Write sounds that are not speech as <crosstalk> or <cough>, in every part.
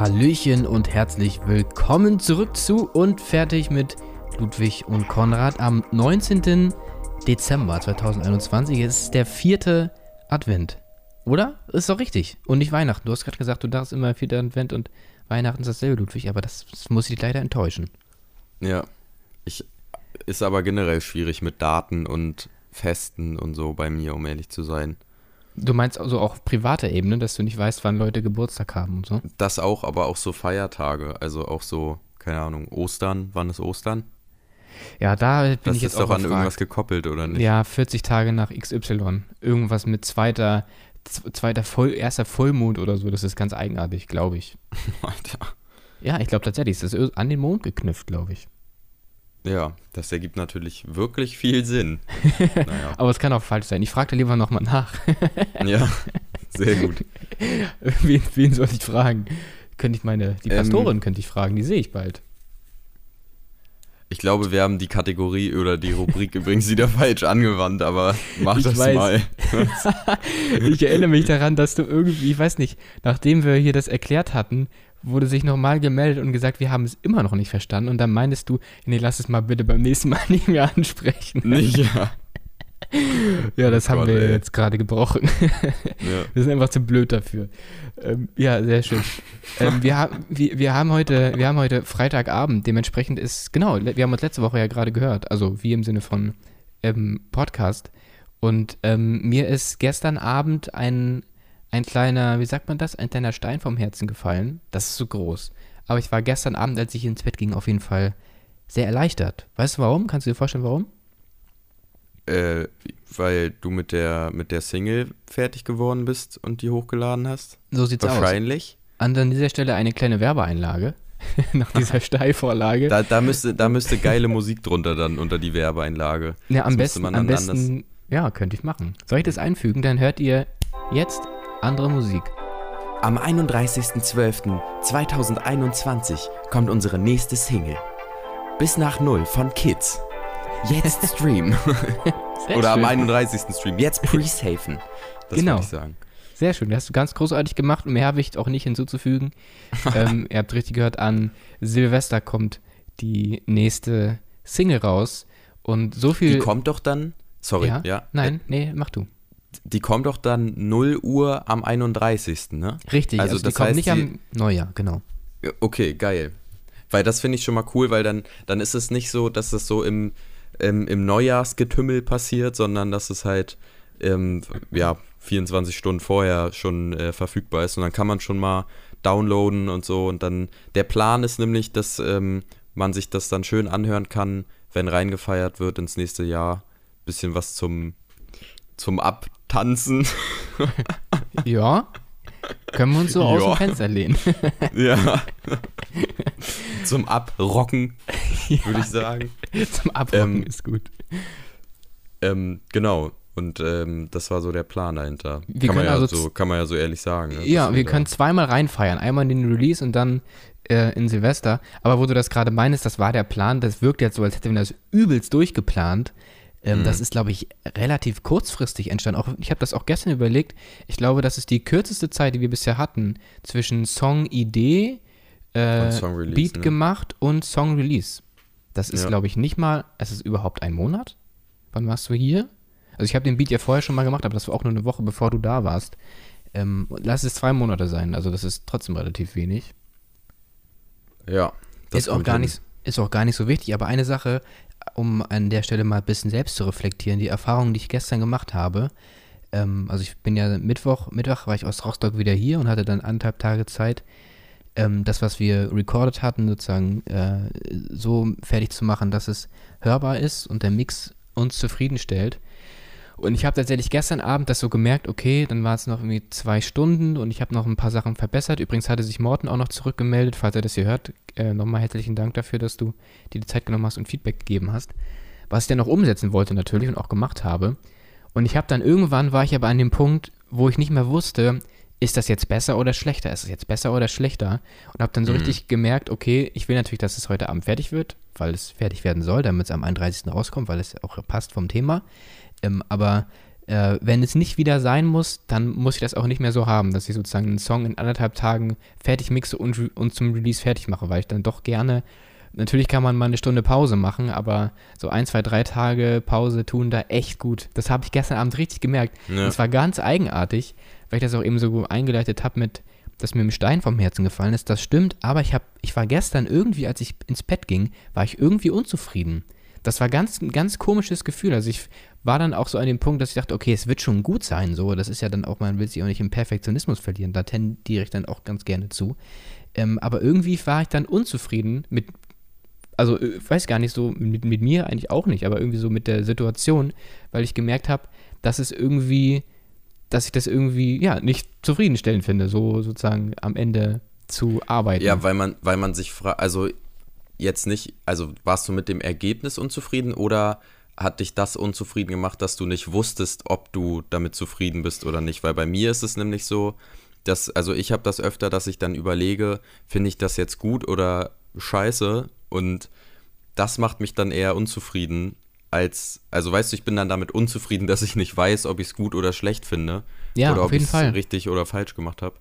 Hallöchen und herzlich willkommen zurück zu und fertig mit Ludwig und Konrad am 19. Dezember 2021. Es ist der vierte Advent. Oder? Ist doch richtig. Und nicht Weihnachten. Du hast gerade gesagt, du dachtest immer vierter Advent und Weihnachten ist dasselbe, Ludwig, aber das, das muss ich leider enttäuschen. Ja. Ich, ist aber generell schwierig mit Daten und Festen und so bei mir, um ehrlich zu sein. Du meinst also auch auf privater Ebene, dass du nicht weißt, wann Leute Geburtstag haben und so? Das auch, aber auch so Feiertage. Also auch so, keine Ahnung, Ostern. Wann ist Ostern? Ja, da bin das ich jetzt ist auch doch an irgendwas gekoppelt, oder nicht? Ja, 40 Tage nach XY. Irgendwas mit zweiter, zweiter Voll, erster Vollmond oder so. Das ist ganz eigenartig, glaube ich. <laughs> Alter. Ja, ich glaube tatsächlich. Das ist an den Mond geknüpft, glaube ich. Ja, das ergibt natürlich wirklich viel Sinn. <laughs> naja. Aber es kann auch falsch sein. Ich frage da lieber nochmal nach. <laughs> Ja, sehr gut. <laughs> wen, wen soll ich fragen? Könnte ich meine, die Ähm, Pastorin könnte ich fragen, die sehe ich bald. Ich glaube, wir haben die Kategorie oder die Rubrik übrigens wieder falsch angewandt, aber mach Ich das weiß. mal. Ich erinnere mich daran, dass du irgendwie, ich weiß nicht, nachdem wir hier das erklärt hatten, wurde sich nochmal gemeldet und gesagt, wir haben es immer noch nicht verstanden. Und dann meintest du, nee, lass es mal bitte beim nächsten Mal <laughs> nicht mehr ansprechen. Nicht, ja. <laughs> Ja, das Oh haben Gott, wir ey. jetzt gerade gebrochen. <laughs> ja. Wir sind einfach zu blöd dafür. Ähm, ja, sehr schön. ähm, wir, haben, wir, wir, haben heute, wir haben heute Freitagabend, dementsprechend ist, genau, wir haben uns letzte Woche ja gerade gehört, also wie im Sinne von ähm, Podcast. Und ähm, mir ist gestern Abend ein, ein kleiner, wie sagt man das, ein kleiner Stein vom Herzen gefallen. Das ist so groß. Aber ich war gestern Abend, als ich ins Bett ging, auf jeden Fall sehr erleichtert. Weißt du warum? Kannst du dir vorstellen, warum? Äh, weil du mit der, mit der Single fertig geworden bist und die hochgeladen hast? So sieht's aus. Wahrscheinlich. An dieser Stelle eine kleine Werbeeinlage <laughs> nach dieser <laughs> Steilvorlage. Da, da, müsste, da müsste geile Musik drunter dann unter die Werbeeinlage. Ja, am Das besten, am besten, ja, könnte ich machen. Soll ich das einfügen? Dann hört ihr jetzt andere Musik. Am 31.12.2021 kommt unsere nächste Single. Bis nach Null von Kids. Jetzt <laughs> streamen. <laughs> Oder am schön. 31. Stream. Jetzt pre-safen. Das Genau. würde ich sagen. Sehr schön, das hast du ganz großartig gemacht und mehr habe ich auch nicht hinzuzufügen. <laughs> ähm, ihr habt richtig gehört, an Silvester kommt die nächste Single raus und so viel. Die kommt doch dann. Sorry, ja? ja. Nein, nee, mach du. Die kommt doch dann 0 Uhr am 31. Ne? Richtig, also, Also die das kommt heißt, nicht die- am Neujahr, genau. Okay, geil. Weil das finde ich schon mal cool, weil dann, dann ist es nicht so, dass es so im, im, im Neujahrsgetümmel passiert, sondern dass es halt ähm, ja, 24 Stunden vorher schon äh, verfügbar ist. Und dann kann man schon mal downloaden und so. Und dann, der Plan ist nämlich, dass ähm, man sich das dann schön anhören kann, wenn reingefeiert wird ins nächste Jahr. Bisschen was zum, zum Abtanzen. <laughs> Ja, können wir uns so aus Ja. dem Fenster lehnen. <laughs> ja. zum Abrocken, würde ich sagen. Zum Abrocken Ähm, ist gut. Ähm, genau. Und ähm, das war so der Plan dahinter. Wir kann, man ja also so, kann man ja so ehrlich sagen. ne? Ja, wir können zweimal reinfeiern. Einmal in den Release und dann äh, in Silvester. Aber wo du das gerade meinst, das war der Plan. Das wirkt jetzt so, als hätten wir das übelst durchgeplant. Ähm, Mhm. Das ist, glaube ich, relativ kurzfristig entstanden. Auch, ich habe das auch gestern überlegt. Ich glaube, das ist die kürzeste Zeit, die wir bisher hatten, zwischen Song-Idee, äh, Song-Release, Beat ne? gemacht und Song-Release. Das ist, Ja. glaube ich, nicht mal, es ist überhaupt ein Monat. Wann warst du hier? Also ich habe den Beat ja vorher schon mal gemacht, aber das war auch nur eine Woche, bevor du da warst. Ähm, lass es zwei Monate sein, also das ist trotzdem relativ wenig. Ja. Ist auch, gar hin. nicht, ist auch gar nicht so wichtig, aber eine Sache, um an der Stelle mal ein bisschen selbst zu reflektieren, die Erfahrung, die ich gestern gemacht habe, ähm, also ich bin ja Mittwoch, Mittwoch war ich aus Rostock wieder hier und hatte dann anderthalb Tage Zeit, ähm, das, was wir recorded hatten, sozusagen äh, so fertig zu machen, dass es hörbar ist und der Mix uns zufriedenstellt. Und ich habe tatsächlich gestern Abend das so gemerkt, okay, dann war es noch irgendwie zwei Stunden und ich habe noch ein paar Sachen verbessert. Übrigens hatte sich Morten auch noch zurückgemeldet, falls er das hier hört. Äh, nochmal herzlichen Dank dafür, dass du dir die Zeit genommen hast und Feedback gegeben hast. Was ich dann noch umsetzen wollte natürlich und auch gemacht habe. Und ich habe dann irgendwann, war ich aber an dem Punkt, wo ich nicht mehr wusste, ist das jetzt besser oder schlechter? Ist es jetzt besser oder schlechter? Und habe dann so Mhm. richtig gemerkt, okay, ich will natürlich, dass es heute Abend fertig wird, weil es fertig werden soll, damit es am 31. rauskommt, weil es auch passt vom Thema. Ähm, aber äh, wenn es nicht wieder sein muss, dann muss ich das auch nicht mehr so haben, dass ich sozusagen einen Song in anderthalb Tagen fertig mixe und, und zum Release fertig mache, weil ich dann doch gerne, natürlich kann man mal eine Stunde Pause machen, aber so ein, zwei, drei Tage Pause tun da echt gut. Das habe ich gestern Abend richtig gemerkt. Ja. Es war ganz eigenartig, weil ich das auch eben so eingeleitet habe mit, dass mir ein Stein vom Herzen gefallen ist. Das stimmt, aber ich, hab, ich war gestern irgendwie, als ich ins Bett ging, war ich irgendwie unzufrieden. Das war ganz, ein ganz komisches Gefühl. Also ich war dann auch so an dem Punkt, dass ich dachte, okay, es wird schon gut sein. So, das ist ja dann auch, man will sich auch nicht im Perfektionismus verlieren. Da tendiere ich dann auch ganz gerne zu. Ähm, aber irgendwie war ich dann unzufrieden mit, also äh, ich weiß gar nicht so, mit, mit mir eigentlich auch nicht, aber irgendwie so mit der Situation, weil ich gemerkt habe, dass es irgendwie, dass ich das irgendwie, ja, nicht zufriedenstellend finde, so sozusagen am Ende zu arbeiten. Ja, weil man, weil man sich fragt, also jetzt nicht, also warst du mit dem Ergebnis unzufrieden oder hat dich das unzufrieden gemacht, dass du nicht wusstest, ob du damit zufrieden bist oder nicht? Weil bei mir ist es nämlich so, dass, also ich habe das öfter, dass ich dann überlege, finde ich das jetzt gut oder scheiße und das macht mich dann eher unzufrieden als, also weißt du, ich bin dann damit unzufrieden, dass ich nicht weiß, ob ich es gut oder schlecht finde Ja, oder auf ob ich es richtig oder falsch gemacht habe.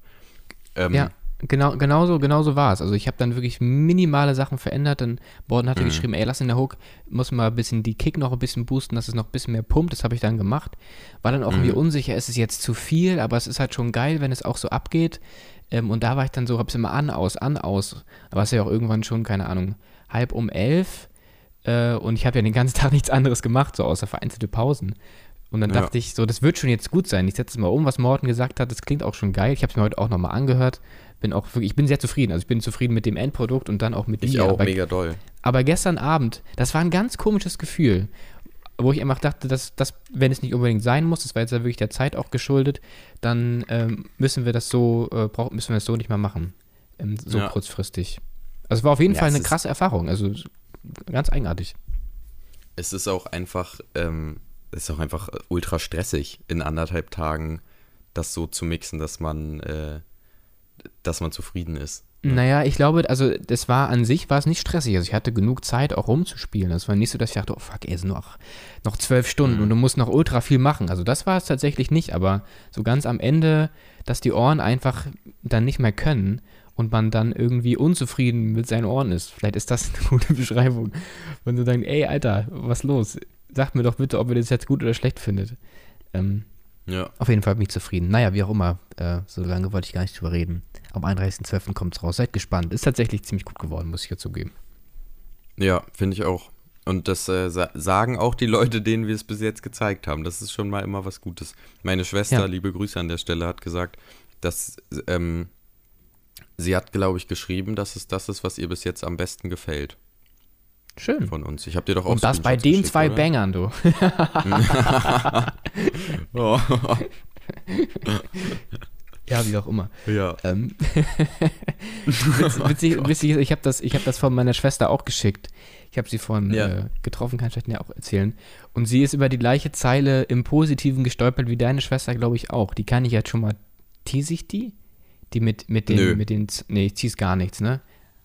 Ähm, Ja, genau, genauso, genauso war es. Also ich habe dann wirklich minimale Sachen verändert. Dann Borden hatte geschrieben, ey, lass in der Hook, muss mal ein bisschen die Kick noch ein bisschen boosten, dass es noch ein bisschen mehr pumpt. Das habe ich dann gemacht. War dann auch irgendwie unsicher, ist es jetzt zu viel, aber es ist halt schon geil, wenn es auch so abgeht. Ähm, und da war ich dann so, habe es immer an, aus, an, aus. Aber es ist ja auch irgendwann schon, keine Ahnung, halb um elf. Äh, und ich habe ja den ganzen <laughs> Tag nichts anderes gemacht, so außer vereinzelte Pausen. Und dann Ja. dachte ich, so, das wird schon jetzt gut sein. Ich setze es mal um, was Morten gesagt hat. Das klingt auch schon geil. Ich habe es mir heute auch nochmal angehört. Bin auch wirklich, ich bin sehr zufrieden. Also ich bin zufrieden mit dem Endprodukt und dann auch mit ich dir. auch aber, mega doll. aber gestern Abend, das war ein ganz komisches Gefühl, wo ich einfach dachte, dass, dass wenn es nicht unbedingt sein muss, das war jetzt ja wirklich der Zeit auch geschuldet, dann ähm, müssen wir das so, äh, brauch, müssen wir das so nicht mehr machen. Ähm, so Ja. kurzfristig. Also es war auf jeden Ja, Fall eine krasse Erfahrung. Also ganz eigenartig. Es ist auch einfach, ähm, es ist auch einfach ultra stressig, in anderthalb Tagen das so zu mixen, dass man, äh, dass man zufrieden ist. Naja, ich glaube, also das war an sich, war es nicht stressig. Also ich hatte genug Zeit auch rumzuspielen. Es war nicht so, dass ich dachte, oh fuck, ey, es sind noch, noch zwölf Stunden und du musst noch ultra viel machen. Also das war es tatsächlich nicht, aber so ganz am Ende, dass die Ohren einfach dann nicht mehr können und man dann irgendwie unzufrieden mit seinen Ohren ist. Vielleicht ist das <laughs> eine gute Beschreibung. Und so dann, ey, Alter, was los? Sagt mir doch bitte, ob ihr das jetzt gut oder schlecht findet. Ähm, Ja. auf jeden Fall bin ich zufrieden. Naja, wie auch immer. Äh, so lange wollte ich gar nicht drüber reden. Am 31.12. kommt es raus. Seid gespannt. Ist tatsächlich ziemlich gut geworden, muss ich ja zugeben. Ja, finde ich auch. Und das äh, sa sagen auch die Leute, denen wir es bis jetzt gezeigt haben. Das ist schon mal immer was Gutes. Meine Schwester, Ja. liebe Grüße an der Stelle, hat gesagt, dass ähm, sie hat, glaube ich, geschrieben, dass es das ist, was ihr bis jetzt am besten gefällt Schön. von uns. Ich habe dir doch auch Und das bei den zwei oder? Bangern, du. <laughs> Oh. Ja, wie auch immer. ja. Ähm, <laughs> witz, witzig, witzig ist, ich habe das, ich hab das von meiner Schwester auch geschickt. Ich habe sie vorhin Ja. äh, getroffen, kann ich vielleicht ja auch erzählen. Und sie ist über die gleiche Zeile im Positiven gestolpert wie deine Schwester, glaube ich, auch. Die kann ich jetzt schon mal. Tease ich die? Die mit, mit den, Nö. mit den. Nee, ich tease gar nichts, ne?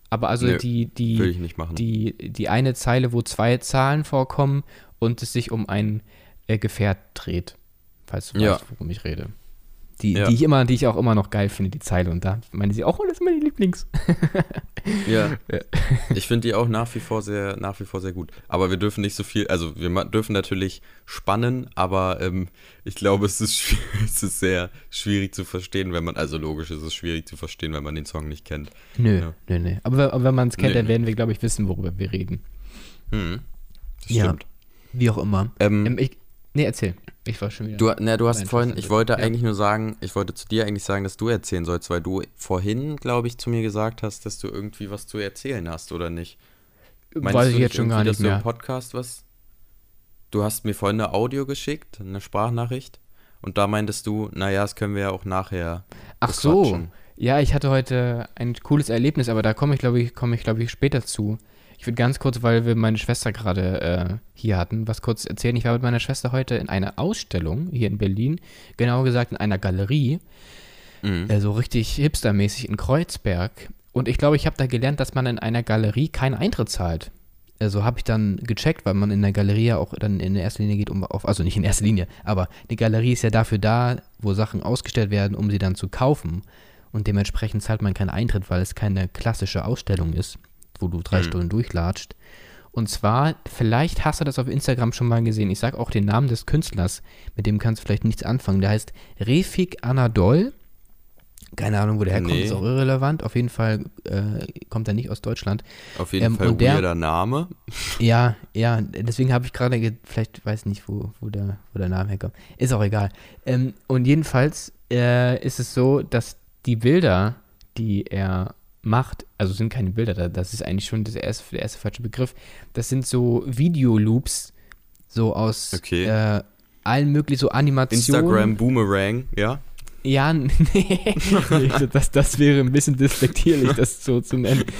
Aber also Nö, die, die, die, die eine Zeile, wo zwei Zahlen vorkommen und es sich um ein äh, Gefährt dreht. Falls du Ja. weißt, worum ich rede. Die, Ja. die ich immer, die ich auch immer noch geil finde, die Zeile. Und da meine sie auch, oh, das ist meine Lieblings. Ja. <laughs> Ja. Ich finde die auch nach wie vor sehr, nach wie vor sehr gut. Aber wir dürfen nicht so viel, also wir dürfen natürlich spannen, aber ähm, ich glaube, es ist, <laughs> es ist sehr schwierig zu verstehen, wenn man, also logisch ist es schwierig zu verstehen, wenn man den Song nicht kennt. Nö, Ja. nö, nö. Aber, wenn- aber wenn man es kennt, Nö, dann werden wir, glaube ich, wissen, worüber wir reden. Hm. Das Ja. stimmt. Wie auch immer. Ähm, Ähm, ich, nee, erzähl. Ich war schon wieder. Du, ne, du hast vorhin, ich wollte ja. eigentlich nur sagen, ich wollte zu dir eigentlich sagen, dass du erzählen sollst, weil du vorhin, glaube ich, zu mir gesagt hast, dass du irgendwie was zu erzählen hast, oder nicht? Meinst weiß du ich jetzt schon gar nicht dass du mehr. im Podcast was? Du hast mir vorhin eine Audio geschickt, eine Sprachnachricht, und da meintest du, naja, das können wir ja auch nachher. Ach so. Ja, ich hatte heute ein cooles Erlebnis, aber da komme ich, glaube ich, komme ich, glaube ich, später zu. Ich würde ganz kurz, weil wir meine Schwester gerade äh, hier hatten, was kurz erzählen. Ich war mit meiner Schwester heute in einer Ausstellung hier in Berlin, genauer gesagt in einer Galerie, Mhm. äh, so richtig hipstermäßig in Kreuzberg. Und ich glaube, ich habe da gelernt, dass man in einer Galerie keinen Eintritt zahlt. also habe ich dann gecheckt, weil man in der Galerie ja auch dann in erster Linie geht, um auf, also nicht in erster Linie, aber die Galerie ist ja dafür da, wo Sachen ausgestellt werden, um sie dann zu kaufen. Und dementsprechend zahlt man keinen Eintritt, weil es keine klassische Ausstellung ist, wo du drei Mhm. Stunden durchlatscht. Und zwar, vielleicht hast du das auf Instagram schon mal gesehen. Ich sage auch den Namen des Künstlers, mit dem kannst du vielleicht nichts anfangen. Der heißt Refik Anadol. Keine Ahnung, wo der herkommt, Nee. ist auch irrelevant. Auf jeden Fall äh, kommt er nicht aus Deutschland. Auf jeden Ähm, Fall und der- weirder Name. <laughs> Ja, ja, deswegen habe ich gerade, ge- vielleicht weiß nicht, wo, wo, der, wo der Name herkommt. Ist auch egal. Ähm, und jedenfalls äh, ist es so, dass die Bilder, die er macht, also sind keine Bilder, da- das ist eigentlich schon das erste, der erste falsche Begriff, das sind so Videoloops, so aus Okay. äh, allen möglichen, so Animationen. Instagram Boomerang, ja. Ja, <laughs> nee, das, das wäre ein bisschen despektierlich, das so zu nennen. <laughs>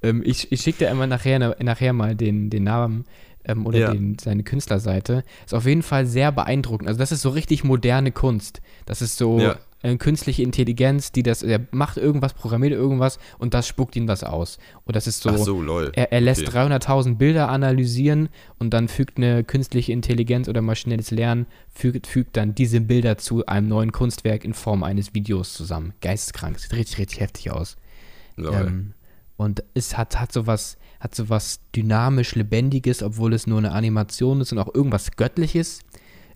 Ähm, ich ich schicke dir einmal nachher, nachher mal den, den Namen ähm, oder Ja. den, seine Künstlerseite. Ist auf jeden Fall sehr beeindruckend. Also das ist so richtig moderne Kunst. Das ist so Ja. Äh, künstliche Intelligenz, die das, er macht irgendwas, programmiert irgendwas und das spuckt ihm was aus. Und das ist so, Ach so, lol. er, er lässt Okay. 300.000 Bilder analysieren und dann fügt eine künstliche Intelligenz oder maschinelles Lernen, fügt, fügt dann diese Bilder zu einem neuen Kunstwerk in Form eines Videos zusammen. Geisteskrank, sieht richtig, richtig heftig aus. Ähm, und es hat, hat sowas, hat sowas dynamisch Lebendiges, obwohl es nur eine Animation ist und auch irgendwas Göttliches.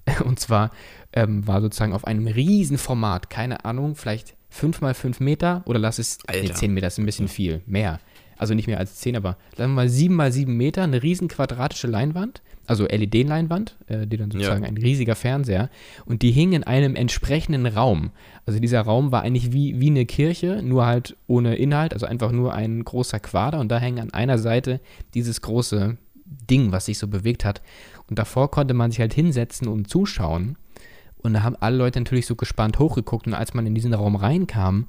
<laughs> Und zwar ähm, war sozusagen auf einem riesen Format, keine Ahnung, vielleicht 5 mal 5 Meter oder lass es, nee, Alter. 10 Meter ist ein bisschen viel, mehr. Also nicht mehr als 10, aber sagen wir mal 7 mal 7 Meter, eine riesen quadratische Leinwand, also LED-Leinwand, äh, die dann sozusagen ein riesiger Fernseher. Und die hing in einem entsprechenden Raum. Also dieser Raum war eigentlich wie, wie eine Kirche, nur halt ohne Inhalt, also einfach nur ein großer Quader. Und da hängt an einer Seite dieses große Ding, was sich so bewegt hat. Und davor konnte man sich halt hinsetzen und zuschauen. Und da haben alle Leute natürlich so gespannt hochgeguckt. Und als man in diesen Raum reinkam,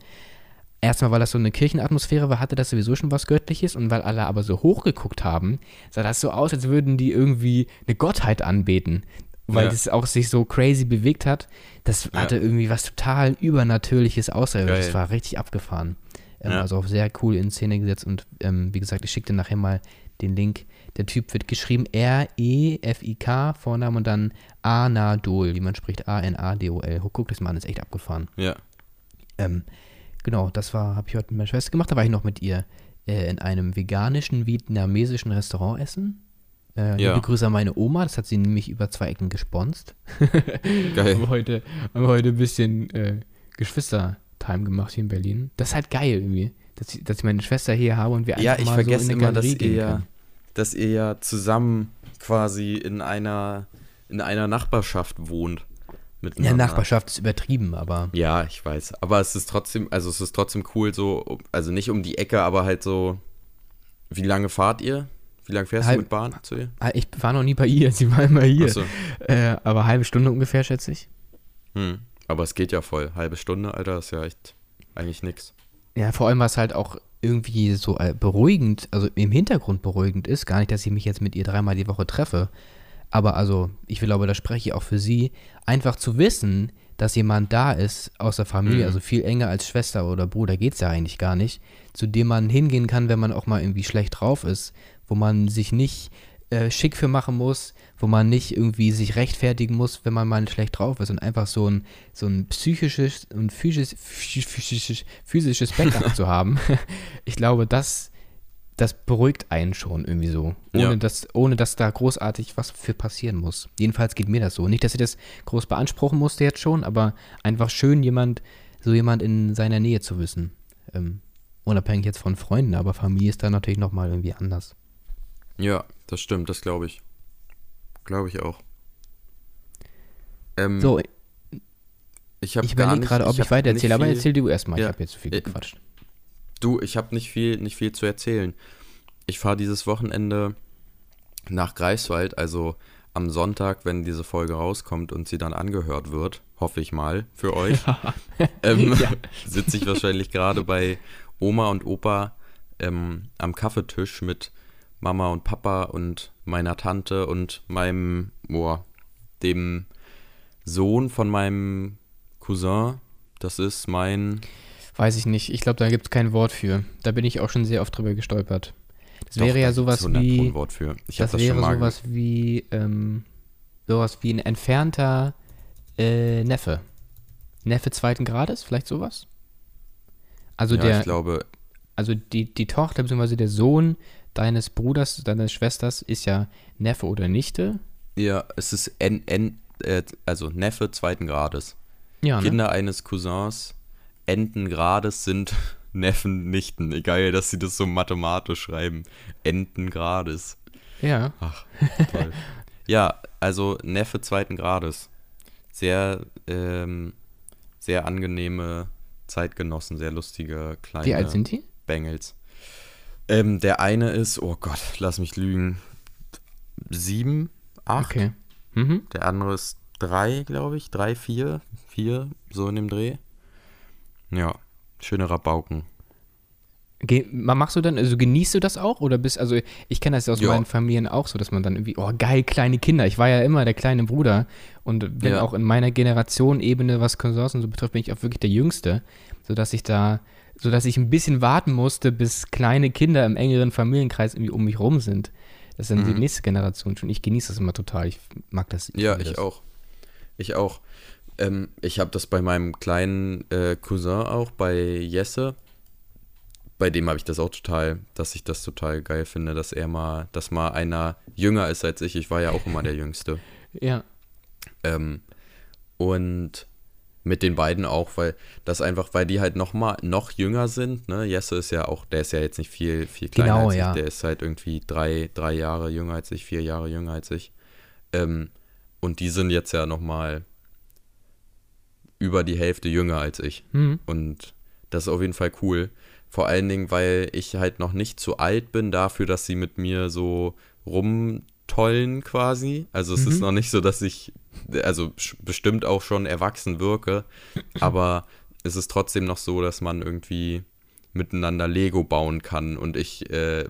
erstmal, weil das so eine Kirchenatmosphäre war, hatte das sowieso schon was Göttliches. Und weil alle aber so hochgeguckt haben, sah das so aus, als würden die irgendwie eine Gottheit anbeten. Weil Ja. das auch sich so crazy bewegt hat. Das Ja. hatte irgendwie was total Übernatürliches, Außerirdisches. Das war richtig abgefahren. Ähm, Ja. Also auch sehr cool in Szene gesetzt. Und ähm, wie gesagt, ich schicke dir nachher mal den Link. Der Typ wird geschrieben R-E-F-I-K, Vorname und dann Anadol, wie man spricht, A-N-A-D-O-L. Guck das mal an, ist echt abgefahren. ja. Ähm, genau, das war, habe ich heute mit meiner Schwester gemacht. Da war ich noch mit ihr äh, in einem veganischen vietnamesischen Restaurant essen. Äh, Ja. Liebe Grüße an meine Oma, das hat sie nämlich über zwei Ecken gesponst. <laughs> Geil. haben heute, haben heute ein bisschen äh, Geschwister-Time gemacht hier in Berlin. Das ist halt geil irgendwie, dass ich, dass ich meine Schwester hier habe und wir Ja, einfach ich mal vergesse so in immer, eine dass Galerie ihr, gehen ja, können. Dass ihr ja zusammen quasi in einer, in einer Nachbarschaft wohnt. Ja. Nachbarschaft ist übertrieben, aber Ja, ich weiß. Aber es ist trotzdem, also es ist trotzdem cool, so, also nicht um die Ecke, aber halt so. Wie lange fahrt ihr? Wie lange fährst Halb- du mit Bahn zu ihr? Ah, ich war noch nie bei ihr, <laughs> sie war immer hier. Achso. Äh, aber halbe Stunde ungefähr, schätze ich. Hm. Aber es geht ja voll. Halbe Stunde, Alter, ist ja echt eigentlich nix. Ja, vor allem, was halt auch irgendwie so äh, beruhigend, also im Hintergrund beruhigend ist, gar nicht, dass ich mich jetzt mit ihr dreimal die Woche treffe, aber also, ich glaube, da spreche ich auch für sie, einfach zu wissen, dass jemand da ist aus der Familie, Mhm. also viel enger als Schwester oder Bruder geht's ja eigentlich gar nicht, zu dem man hingehen kann, wenn man auch mal irgendwie schlecht drauf ist, wo man sich nicht äh, schick für machen muss, wo man nicht irgendwie sich rechtfertigen muss, wenn man mal schlecht drauf ist und einfach so ein, so ein psychisches und physisches, physisches, physisches Backup <laughs> zu haben. <laughs> Ich glaube, das, das beruhigt einen schon irgendwie so, ohne, Ja. dass, ohne dass da großartig was für passieren muss. Jedenfalls geht mir das so. Nicht, dass ich das groß beanspruchen musste jetzt schon, aber einfach schön, jemand, so jemand in seiner Nähe zu wissen. Ähm, unabhängig jetzt von Freunden, aber Familie ist da natürlich nochmal irgendwie anders. Ja, das stimmt, das glaube ich. Glaube ich auch. Ähm, So, ich habe ich überlege nicht, gerade, ob ich, hab weitererzähle, nicht aber erzähl du erstmal. Ich Ja. habe jetzt zu viel Äh, gequatscht. Du, ich habe nicht viel, nicht viel zu erzählen. Ich fahre dieses Wochenende nach Greifswald, also am Sonntag, wenn diese Folge rauskommt und sie dann angehört wird, hoffe ich mal für euch, <laughs> ähm, Ja. sitze ich wahrscheinlich gerade bei Oma und Opa ähm, am Kaffeetisch mit Mama und Papa und meiner Tante und meinem, boah, dem Sohn von meinem Cousin. Das ist mein Weiß ich nicht. Ich glaube, da gibt es kein Wort für. Da bin ich auch schon sehr oft drüber gestolpert. Das wäre ja sowas wie. Ein Wort für. Ich Das, das wäre sowas wie, ähm, sowas wie ein entfernter äh, Neffe. Neffe zweiten Grades, vielleicht sowas? Also ja, der, ich glaube, also die, die Tochter bzw. der Sohn deines Bruders, deines Schwesters ist ja Neffe oder Nichte. ja, es ist N, N, äh, also Neffe zweiten Grades. Ja, ne? Kinder eines Cousins enten Grades sind <laughs> Neffen, Nichten. Egal, dass sie das so mathematisch schreiben. Enten Grades. Ja. Ach, toll. <laughs> ja, also Neffe zweiten Grades. Sehr, ähm, sehr angenehme Zeitgenossen, sehr lustige kleine Wie alt sind die? Bengels. Ähm, der eine ist, oh Gott, lass mich lügen, sieben, acht. Okay. Mhm. Der andere ist drei, glaube ich. Drei, vier. Vier, so in dem Dreh. Ja, schöne Rabauken. Ge ma- machst du dann, also genießt du das auch? Oder bist, also ich kenne das ja aus Ja. meinen Familien auch so, dass man dann irgendwie, oh geil, kleine Kinder. Ich war ja immer der kleine Bruder. Und wenn Ja. auch in meiner Generation Ebene, was und so betrifft, bin ich auch wirklich der Jüngste. Sodass ich da, sodass ich ein bisschen warten musste, bis kleine Kinder im engeren Familienkreis irgendwie um mich rum sind. Das ist dann die Mhm. nächste Generation schon. Ich genieße das immer total. Ich mag das. Ja, liebe ich das. auch. Ich auch. Ähm, ich habe das bei meinem kleinen äh, Cousin auch, bei Jesse. Bei dem habe ich das auch total, dass ich das total geil finde, dass er mal, dass mal einer jünger ist als ich. Ich war ja auch immer der Jüngste. <laughs> Ja. Ähm, und mit den beiden auch, weil das einfach, weil die halt noch mal noch jünger sind. Ne? Jesse ist ja auch, der ist ja jetzt nicht viel viel kleiner Genau, als ja. ich. Der ist halt irgendwie drei, drei Jahre jünger als ich, vier Jahre jünger als ich. Ähm, und die sind jetzt ja noch mal über die Hälfte jünger als ich. Mhm. Und das ist auf jeden Fall cool. Vor allen Dingen, weil ich halt noch nicht zu alt bin dafür, dass sie mit mir so rumtollen quasi. Also es ist Mhm. noch nicht so, dass ich, also bestimmt auch schon erwachsen wirke, aber es ist trotzdem noch so, dass man irgendwie miteinander Lego bauen kann und ich, äh,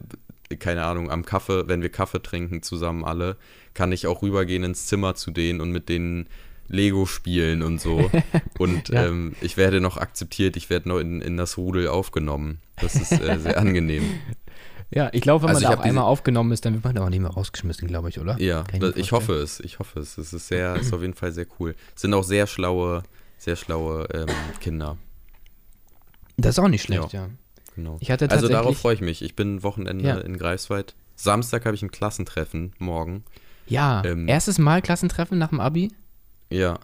keine Ahnung, am Kaffee, wenn wir Kaffee trinken zusammen alle, kann ich auch rübergehen ins Zimmer zu denen und mit denen Lego spielen und so. <laughs> Und Ja. ähm, ich werde noch akzeptiert, ich werde noch in, in das Rudel aufgenommen. Das ist äh, sehr angenehm. <laughs> Ja, ich glaube, wenn Also man ich da einmal aufgenommen ist, dann wird man da auch nicht mehr rausgeschmissen, glaube ich, oder? Ja, das, ich vorstellen. hoffe es. Ich hoffe es. Es ist sehr, ist auf jeden Fall sehr cool. Es sind auch sehr schlaue, sehr schlaue ähm, Kinder. Das ist auch nicht schlecht, ja. Genau. Ich hatte also darauf freue ich mich. Ich bin Wochenende Ja. in Greifswald. Samstag habe ich ein Klassentreffen morgen. Ja, Ähm, erstes Mal Klassentreffen nach dem Abi? Ja.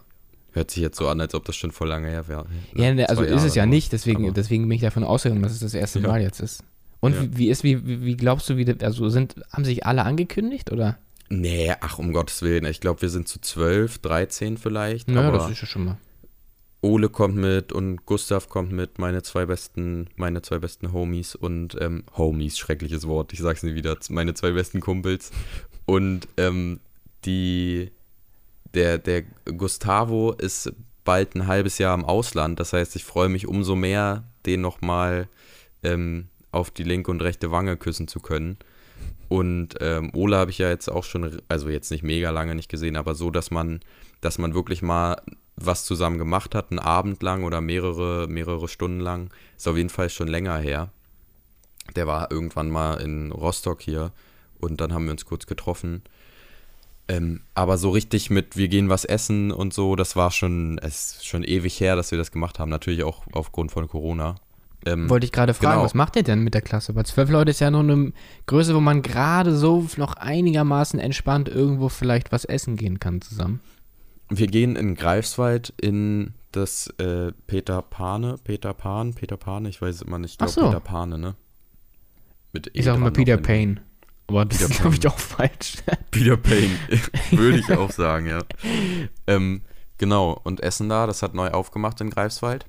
Hört sich jetzt so an, als ob das schon voll lange her wäre. Ja, ne, also ist es ja nicht, deswegen, deswegen bin ich davon ausgegangen, dass es das erste Ja. Mal jetzt ist. Und Ja. wie, wie ist, wie, wie glaubst du, wie, also sind, haben sich alle angekündigt, oder? Nee, ach, um Gottes Willen. Ich glaube, wir sind zu 12, 13 vielleicht. Naja, aber das ist ja schon mal. Ole kommt mit und Gustav kommt mit, meine zwei besten, meine zwei besten Homies und ähm, Homies, schreckliches Wort, ich sag's nie wieder, meine zwei besten Kumpels. Und ähm, die, der, der Gustavo ist bald ein halbes Jahr im Ausland. Das heißt, ich freue mich umso mehr, den nochmal ähm, auf die linke und rechte Wange küssen zu können. Und ähm, Ole habe ich ja jetzt auch schon, also jetzt nicht mega lange nicht gesehen, aber so, dass man, dass man wirklich mal was zusammen gemacht hat, einen Abend lang oder mehrere, mehrere Stunden lang, ist auf jeden Fall schon länger her. Der war irgendwann mal in Rostock hier und dann haben wir uns kurz getroffen. Ähm, aber so richtig mit, wir gehen was essen und so, das war schon, es schon ewig her, dass wir das gemacht haben. Natürlich auch aufgrund von Corona. Ähm, Wollte ich gerade fragen, genau. was macht ihr denn mit der Klasse? Weil zwölf Leute ist ja noch eine Größe, wo man gerade so noch einigermaßen entspannt irgendwo vielleicht was essen gehen kann zusammen. Wir gehen in Greifswald in das äh, Peter Pane, Peter Pan, Peter Pane, ich weiß es immer nicht, ich glaube so. Peter Pane, ne? Mit E Ich sag dran Peter Payne. Aber das Peter ist, glaube ich, Pan. auch falsch. <laughs> Peter Payne, <laughs> würde ich auch sagen, ja. Ähm, genau, und Essen da, das hat neu aufgemacht in Greifswald.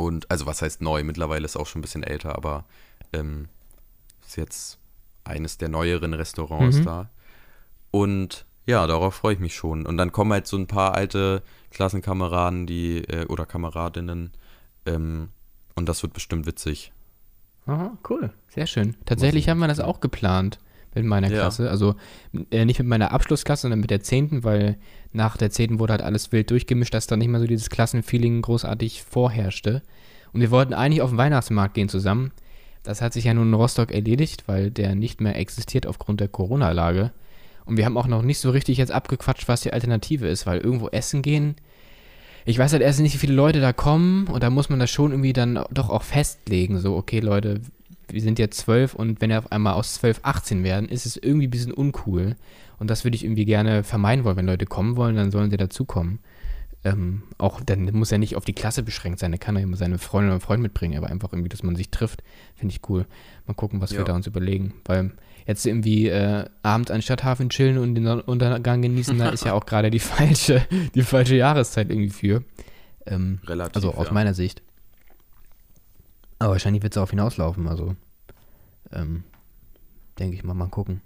Und, also was heißt neu, mittlerweile ist auch schon ein bisschen älter, aber ähm, ist jetzt eines der neueren Restaurants Mhm. da. Und ja, darauf freue ich mich schon. Und dann kommen halt so ein paar alte Klassenkameraden, die, äh, oder Kameradinnen, ähm, und das wird bestimmt witzig. Aha, cool. Sehr schön. Tatsächlich haben wir das auch geplant mit meiner Ja. Klasse. Also äh, nicht mit meiner Abschlussklasse, sondern mit der 10., weil nach der 10. wurde halt alles wild durchgemischt, dass da nicht mehr so dieses Klassenfeeling großartig vorherrschte. Und wir wollten eigentlich auf den Weihnachtsmarkt gehen zusammen, Das hat sich ja nun in Rostock erledigt, weil der nicht mehr existiert aufgrund der Corona-Lage. Und wir haben auch noch nicht so richtig jetzt abgequatscht, was die Alternative ist, weil irgendwo essen gehen. Ich weiß halt erst nicht, wie viele Leute da kommen und da muss man das schon irgendwie dann doch auch festlegen. So, okay, Leute, wir sind jetzt zwölf und wenn wir auf einmal aus zwölf 18 werden, ist es irgendwie ein bisschen uncool. Und das würde ich irgendwie gerne vermeiden wollen. Wenn Leute kommen wollen, dann sollen sie dazukommen. Ähm, auch dann muss er nicht auf die Klasse beschränkt sein. Er kann ja immer seine Freundin oder Freund mitbringen, aber einfach irgendwie, dass man sich trifft, finde ich cool. Mal gucken, was Ja. wir da uns überlegen. Weil jetzt irgendwie äh, abends an Stadthafen chillen und den Sonnenuntergang genießen, da ist ja auch <laughs> gerade die falsche, die falsche Jahreszeit irgendwie für. Ähm, Relativ. also aus ja. meiner Sicht. Aber wahrscheinlich wird es darauf hinauslaufen. Also, ähm, denke ich mal, mal gucken.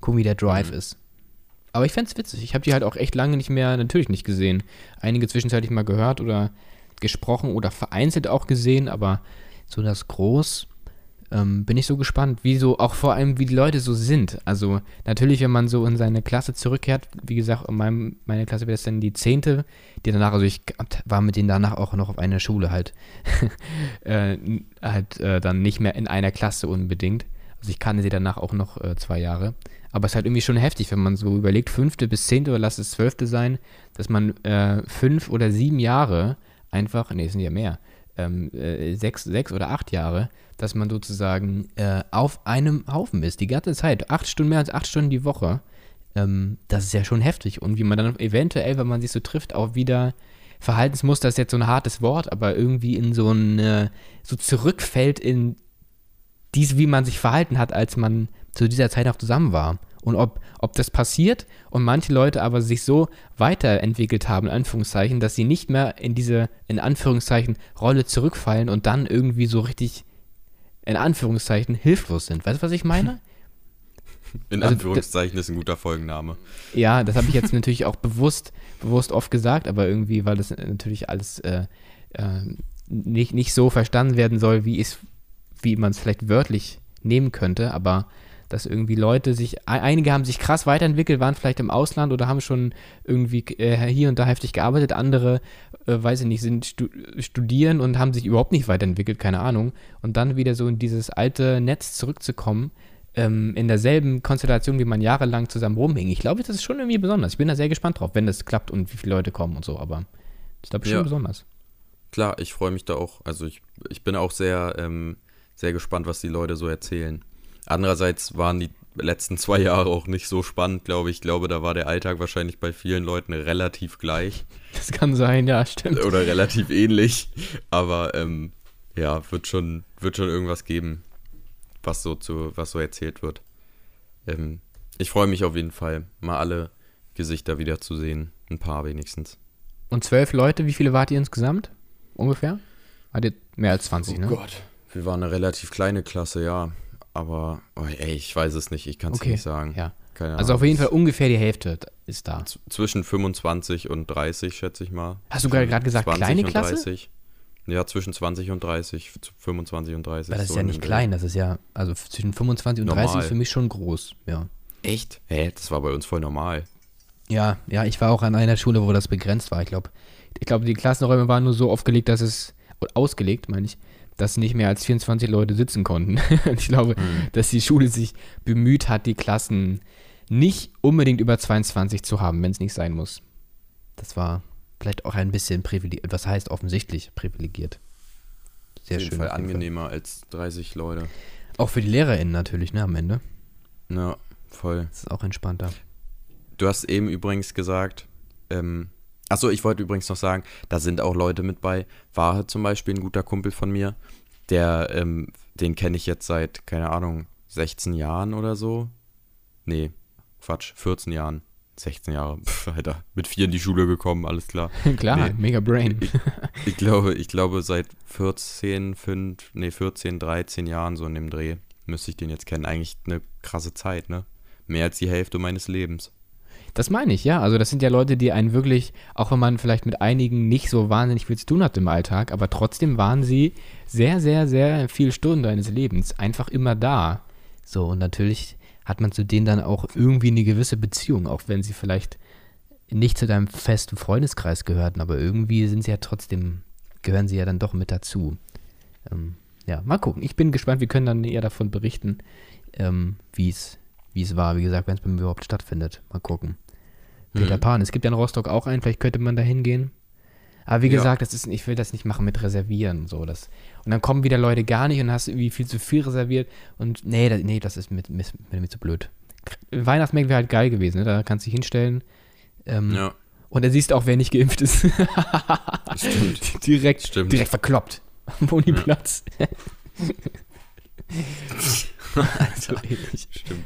Gucken, wie der Drive Mhm. ist. Aber ich fände es witzig. Ich habe die halt auch echt lange nicht mehr, natürlich nicht gesehen. Einige zwischenzeitlich mal gehört oder gesprochen oder vereinzelt auch gesehen, aber so das Groß ähm, bin ich so gespannt, wie so, auch vor allem, wie die Leute so sind. Also natürlich, wenn man so in seine Klasse zurückkehrt, wie gesagt, in meinem, meine Klasse wäre das dann die zehnte, die danach, also ich war mit denen danach auch noch auf einer Schule halt, <laughs> äh, halt äh, dann nicht mehr in einer Klasse unbedingt. Also ich kannte sie danach auch noch äh, zwei Jahre. Aber es ist halt irgendwie schon heftig, wenn man so überlegt, fünfte bis zehnte oder lass es zwölfte sein, dass man äh, fünf oder sieben Jahre einfach, nee, es sind ja mehr, ähm, äh, sechs, sechs oder acht Jahre, dass man sozusagen äh, auf einem Haufen ist, die ganze Zeit. Acht Stunden, mehr als acht Stunden die Woche. Ähm, das ist ja schon heftig. Und wie man dann eventuell, wenn man sich so trifft, auch wieder Verhaltensmuster ist jetzt so ein hartes Wort, aber irgendwie in so ein, so zurückfällt in dies, wie man sich verhalten hat, als man zu dieser Zeit noch zusammen war. Und ob, ob das passiert und manche Leute aber sich so weiterentwickelt haben, in Anführungszeichen, dass sie nicht mehr in diese, in Anführungszeichen, Rolle zurückfallen und dann irgendwie so richtig, in Anführungszeichen, hilflos sind. Weißt du, was ich meine? <laughs> In Also, Anführungszeichen ist ein guter Folgenname. Ja, das habe ich jetzt natürlich auch bewusst, bewusst oft gesagt, aber irgendwie, weil das natürlich alles äh, äh, nicht, nicht so verstanden werden soll, wie es, wie man es vielleicht wörtlich nehmen könnte, aber dass irgendwie Leute sich, ein- einige haben sich krass weiterentwickelt, waren vielleicht im Ausland oder haben schon irgendwie äh, hier und da heftig gearbeitet, andere, äh, weiß ich nicht, sind stu studieren und haben sich überhaupt nicht weiterentwickelt, keine Ahnung. Und dann wieder so in dieses alte Netz zurückzukommen, ähm, in derselben Konstellation, wie man jahrelang zusammen rumhing. Ich glaube, das ist schon irgendwie besonders. Ich bin da sehr gespannt drauf, wenn das klappt und wie viele Leute kommen und so, aber ich glaube schon Ja. besonders. Klar, ich freue mich da auch. Also ich, ich bin auch sehr, ähm, sehr gespannt, was die Leute so erzählen. Andererseits waren die letzten zwei Jahre auch nicht so spannend, glaube ich. Ich glaube, da war der Alltag wahrscheinlich bei vielen Leuten relativ gleich Das kann sein, ja, stimmt. oder relativ ähnlich. Aber ähm, ja, wird schon, wird schon irgendwas geben, was so zu, was so erzählt wird. Ähm, ich freue mich auf jeden Fall, mal alle Gesichter wieder zu sehen. Ein paar wenigstens. Und zwölf Leute, wie viele wart ihr insgesamt? Ungefähr? Wart ihr mehr als 20, ne? Oh Gott. Wir waren eine relativ kleine Klasse, ja. Aber, oh, ey, ich weiß es nicht. Ich kann es Okay, nicht sagen. Ja. Keine Also Ahnung. auf jeden Fall ungefähr die Hälfte ist da. Z- Zwischen 25 und 30, schätze ich mal. Hast du gerade gerade gesagt, 20 kleine Klasse? 30. Ja, zwischen 20 und 30. z- 25 und 30. Weil das ist so ja in nicht klein, das ist ja, also zwischen 25 und Normal. 30 ist für mich schon groß, ja. Echt? Hä? Das war bei uns voll normal. Ja, ja, ich war auch an einer Schule, wo das begrenzt war. Ich glaube, ich glaube, die Klassenräume waren nur so aufgelegt, dass es, oder ausgelegt, meine ich, dass nicht mehr als 24 Leute sitzen konnten. <laughs> Und ich glaube, dass die Schule sich bemüht hat, die Klassen nicht unbedingt über 22 zu haben, wenn es nicht sein muss. Das war vielleicht auch ein bisschen privilegiert, was heißt offensichtlich privilegiert. Sehr auf jeden schön. Fall auf jeden angenehmer als 30 Leute. Auch für die LehrerInnen natürlich, ne, am Ende. Ja, voll. Das ist auch entspannter. Du hast eben übrigens gesagt, ähm, achso, ich wollte übrigens noch sagen, da sind auch Leute mit bei. Wahe zum Beispiel, ein guter Kumpel von mir, der, ähm, den kenne ich jetzt seit, keine Ahnung, 16 Jahren oder so. Nee, Quatsch, 14 Jahren. 16 Jahre, <laughs> Pff, Alter, mit vier in die Schule gekommen, alles klar. <laughs> Klar, Nee. mega Brain. Ich glaube, ich glaube seit 14, 5, nee, 14, 13 Jahren so in dem Dreh müsste ich den jetzt kennen. Eigentlich eine krasse Zeit, ne? Mehr als die Hälfte meines Lebens. Das meine ich, ja. Also das sind ja Leute, die einen wirklich, auch wenn man vielleicht mit einigen nicht so wahnsinnig viel zu tun hat im Alltag, aber trotzdem waren sie sehr, sehr, sehr viele Stunden deines Lebens einfach immer da. So, und natürlich hat man zu denen dann auch irgendwie eine gewisse Beziehung, auch wenn sie vielleicht nicht zu deinem festen Freundeskreis gehörten, aber irgendwie sind sie ja trotzdem, gehören sie ja dann doch mit dazu. Ähm, ja, mal gucken. Ich bin gespannt, wir können dann eher davon berichten, ähm, wie es war, wie gesagt, wenn es bei mir überhaupt stattfindet. Mal gucken. Peter Mhm. Pan, es gibt ja in Rostock auch einen, vielleicht könnte man da hingehen. Aber wie Ja. gesagt, das ist, ich will das nicht machen mit Reservieren und so. Das, und dann kommen wieder Leute gar nicht und hast irgendwie viel zu viel reserviert. Und nee, das, nee, das ist mit, mit, mit mir zu blöd. Weihnachtsmarkt wäre halt geil gewesen, ne? Da kannst du dich hinstellen. Ähm, Ja, Und dann siehst du auch, wer nicht geimpft ist. stimmt. <laughs> direkt, Stimmt. direkt verkloppt. Am Wohnplatz. <laughs> so <laughs> ähnlich. Stimmt.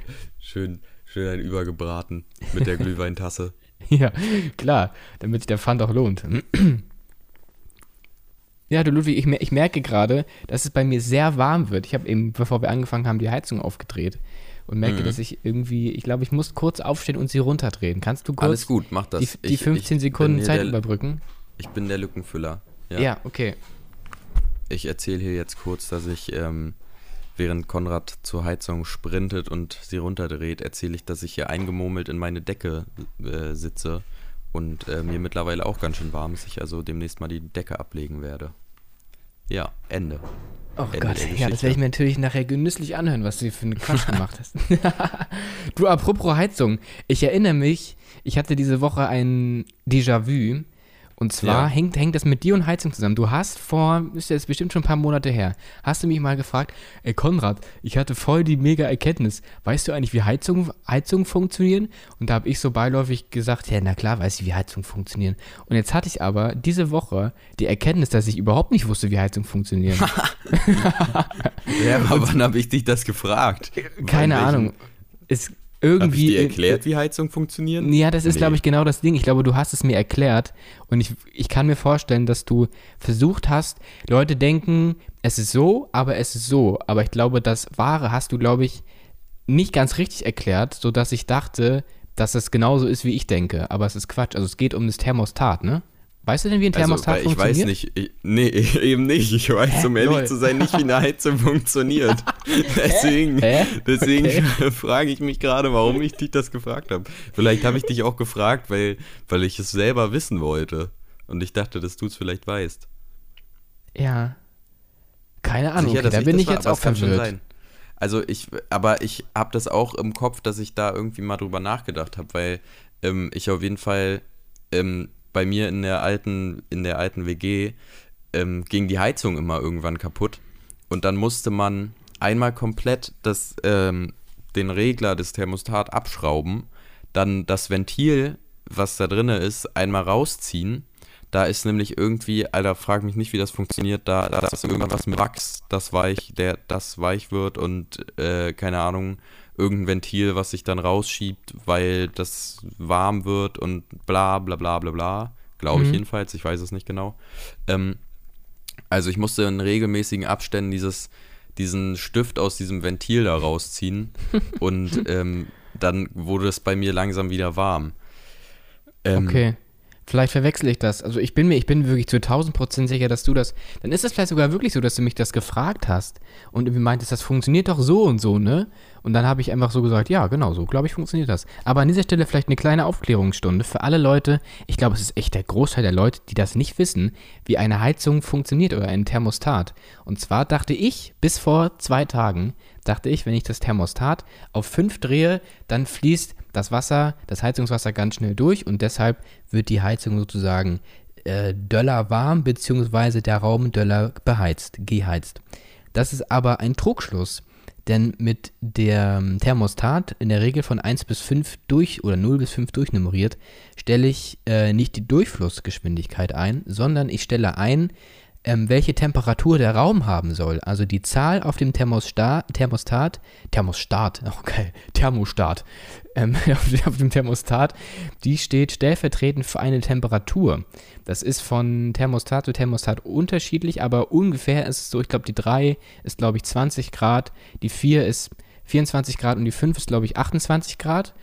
Schön, schön ein Übergebraten mit der <laughs> Glühweintasse. Ja, klar, damit sich der Pfand auch lohnt. <clears throat> Ja, du Ludwig, ich, mer- ich merke gerade, dass es bei mir sehr warm wird. Ich habe eben, bevor wir angefangen haben, die Heizung aufgedreht und merke, Mhm. dass ich irgendwie, ich glaube, ich muss kurz aufstehen und sie runterdrehen. Kannst du kurz Alles gut, mach das. die, die Ich- 15 ich Sekunden Zeit der, überbrücken? Ich bin der Lückenfüller. Ja. Ja, okay. Ich erzähle hier jetzt kurz, dass ich, ähm, während Konrad zur Heizung sprintet und sie runterdreht, erzähle ich, dass ich hier eingemurmelt in meine Decke äh, sitze und äh, mir mittlerweile auch ganz schön warm ist. Ich also demnächst mal die Decke ablegen werde. Ja, Ende. Oh Ende Gott, ja, das werde ich mir natürlich nachher genüsslich anhören, was du für einen Quatsch <laughs> gemacht hast. <laughs> du, apropos Heizung, ich erinnere mich, ich hatte diese Woche ein Déjà-vu. Und zwar Ja. hängt, hängt das mit dir und Heizung zusammen. Du hast vor, ist jetzt bestimmt schon ein paar Monate her, hast du mich mal gefragt, ey Konrad, ich hatte voll die mega Erkenntnis. Weißt du eigentlich, wie Heizung, Heizung funktionieren? Und da habe ich so beiläufig gesagt, ja, na klar weiß ich, wie Heizung funktionieren. Und jetzt hatte ich aber diese Woche die Erkenntnis, dass ich überhaupt nicht wusste, wie Heizung funktionieren. <laughs> Ja, aber wann habe ich dich das gefragt? Keine Von welchem- Ist Hab ich irgendwie. dir erklärt, wie Heizung funktioniert? Ja, das ist, Nee. glaube ich, genau das Ding. Ich glaube, du hast es mir erklärt. Und ich, ich kann mir vorstellen, dass du versucht hast, Leute denken, es ist so, aber es ist so. Aber ich glaube, das Wahre hast du, glaube ich, nicht ganz richtig erklärt, sodass ich dachte, dass es genauso ist, wie ich denke. Aber es ist Quatsch. Also es geht um das Thermostat, ne? Weißt du denn, wie ein Thermostat also, ich funktioniert? weiß nicht, ich, nee, <laughs> eben nicht. Ich weiß, um ehrlich Lol. zu sein, nicht, wie eine <laughs> Heizung funktioniert. deswegen Hä? deswegen Okay. <laughs> frage ich mich gerade, warum ich dich das gefragt habe. Vielleicht habe ich dich auch gefragt, weil, weil ich es selber wissen wollte. Und ich dachte, dass du es vielleicht weißt. Ja. Keine Ahnung. Sicher, okay, da bin das ich war, jetzt auch verwirrt. sein. Also ich, aber ich habe das auch im Kopf, dass ich da irgendwie mal drüber nachgedacht habe, weil ähm, ich auf jeden Fall ähm, bei mir in der alten, in der alten WG ähm, ging die Heizung immer irgendwann kaputt und dann musste man einmal komplett das, ähm, den Regler des Thermostat abschrauben, dann das Ventil, was da drinne ist, einmal rausziehen. Da ist nämlich irgendwie, Alter, frag mich nicht, wie das funktioniert, da, da ist irgendwas mit Wachs, das weich, der, das weich wird und äh, keine Ahnung, irgendein Ventil, was sich dann rausschiebt, weil das warm wird und bla bla bla bla bla. Glaube ich Mhm. jedenfalls, ich weiß es nicht genau. Ähm, also ich musste in regelmäßigen Abständen dieses, diesen Stift aus diesem Ventil da rausziehen <laughs> und ähm, dann wurde es bei mir langsam wieder warm. Ähm, Okay. Vielleicht verwechsel ich das. Also ich bin mir, ich bin wirklich zu 1000 Prozent sicher, dass du das. Dann ist es vielleicht sogar wirklich so, dass du mich das gefragt hast und irgendwie meintest, das funktioniert doch so und so, ne? Und dann habe ich einfach so gesagt, ja, genau, so glaube ich funktioniert das. Aber an dieser Stelle vielleicht eine kleine Aufklärungsstunde für alle Leute. Ich glaube, es ist echt der Großteil der Leute, die das nicht wissen, wie eine Heizung funktioniert oder ein Thermostat. Und zwar dachte ich bis vor zwei Tagen, dachte ich, wenn ich das Thermostat auf 5 drehe, dann fließt das Wasser, das Heizungswasser ganz schnell durch und deshalb wird die Heizung sozusagen äh, döller warm, beziehungsweise der Raum döller beheizt, geheizt. Das ist aber ein Trugschluss, denn mit dem Thermostat in der Regel von 1 bis 5 durch oder 0 bis 5 durchnummeriert, stelle ich äh, nicht die Durchflussgeschwindigkeit ein, sondern ich stelle ein, ähm, welche Temperatur der Raum haben soll. Also die Zahl auf dem Thermostat, Thermostat, Thermostat, <laughs> oh Thermostat, ähm, <laughs> auf, auf dem Thermostat, die steht stellvertretend für eine Temperatur. Das ist von Thermostat zu Thermostat unterschiedlich, aber ungefähr ist es so, ich glaube, die 3 ist, glaube ich, 20 Grad, die 4 ist 24 Grad und die 5 ist, glaube ich, 28 Grad.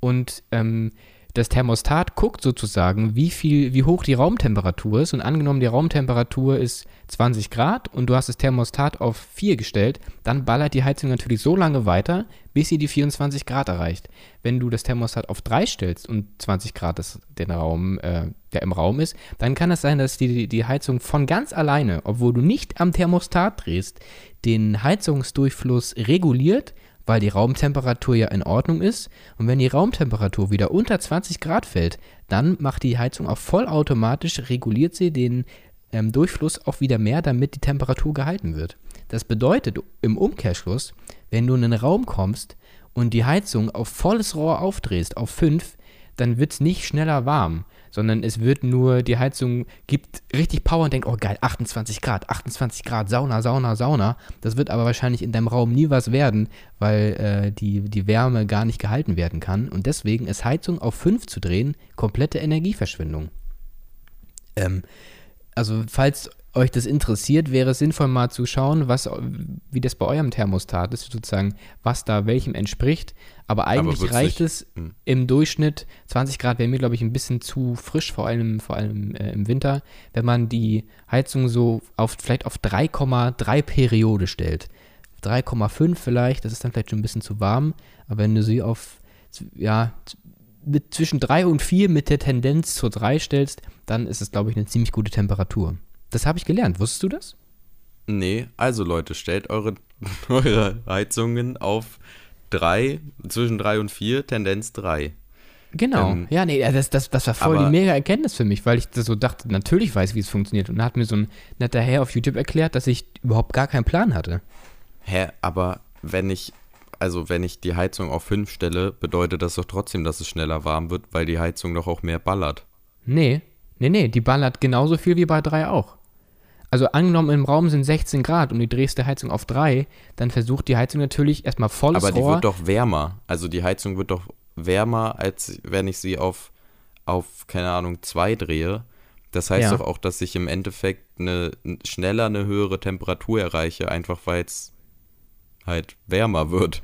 Und ähm, das Thermostat guckt sozusagen, wie viel, wie hoch die Raumtemperatur ist. Und angenommen, die Raumtemperatur ist 20 Grad und du hast das Thermostat auf 4 gestellt, dann ballert die Heizung natürlich so lange weiter, bis sie die 24 Grad erreicht. Wenn du das Thermostat auf 3 stellst und 20 Grad ist der Raum, äh, der im Raum ist, dann kann es sein, dass die, die Heizung von ganz alleine, obwohl du nicht am Thermostat drehst, den Heizungsdurchfluss reguliert weil die Raumtemperatur ja in Ordnung ist. Und wenn die Raumtemperatur wieder unter 20 Grad fällt, dann macht die Heizung auch vollautomatisch, reguliert sie den ähm, Durchfluss auch wieder mehr, damit die Temperatur gehalten wird. Das bedeutet im Umkehrschluss, wenn du in einen Raum kommst und die Heizung auf volles Rohr aufdrehst, auf 5, dann wird es nicht schneller warm, sondern es wird nur, die Heizung gibt richtig Power und denkt, oh geil, 28 Grad, 28 Grad, Sauna, Sauna, Sauna. Das wird aber wahrscheinlich in deinem Raum nie was werden, weil äh, die, die Wärme gar nicht gehalten werden kann. Und deswegen ist Heizung auf 5 zu drehen komplette Energieverschwendung. Ähm, also falls euch das interessiert, wäre es sinnvoll mal zu schauen, was, wie das bei eurem Thermostat ist, sozusagen, was da welchem entspricht. Aber eigentlich Aber reicht es hm. im Durchschnitt, 20 Grad wäre mir, glaube ich, ein bisschen zu frisch, vor allem, vor allem äh, im Winter, wenn man die Heizung so auf vielleicht auf 3,3 Periode stellt. 3,5 vielleicht, das ist dann vielleicht schon ein bisschen zu warm, aber wenn du sie auf, ja, mit zwischen 3 und 4 mit der Tendenz zur 3 stellst, dann ist es, glaube ich, eine ziemlich gute Temperatur. Das habe ich gelernt. Wusstest du das? Nee, also Leute, stellt eure, <laughs> eure Heizungen auf 3, zwischen 3 und 4, Tendenz 3. Genau. Ähm, ja, nee, das, das, das war voll aber, die mega Erkenntnis für mich, weil ich so dachte, natürlich weiß, wie es funktioniert. Und dann hat mir so ein netter Herr auf YouTube erklärt, dass ich überhaupt gar keinen Plan hatte. Hä, aber wenn ich, also wenn ich die Heizung auf 5 stelle, bedeutet das doch trotzdem, dass es schneller warm wird, weil die Heizung doch auch mehr ballert. Nee, nee, nee, die ballert genauso viel wie bei 3 auch. Also angenommen, im Raum sind 16 Grad und du drehst die Heizung auf 3, dann versucht die Heizung natürlich erstmal volles Aber die Rohr. wird doch wärmer. Also die Heizung wird doch wärmer, als wenn ich sie auf, auf keine Ahnung, 2 drehe. Das heißt ja. doch auch, dass ich im Endeffekt eine, schneller eine höhere Temperatur erreiche, einfach weil es halt wärmer wird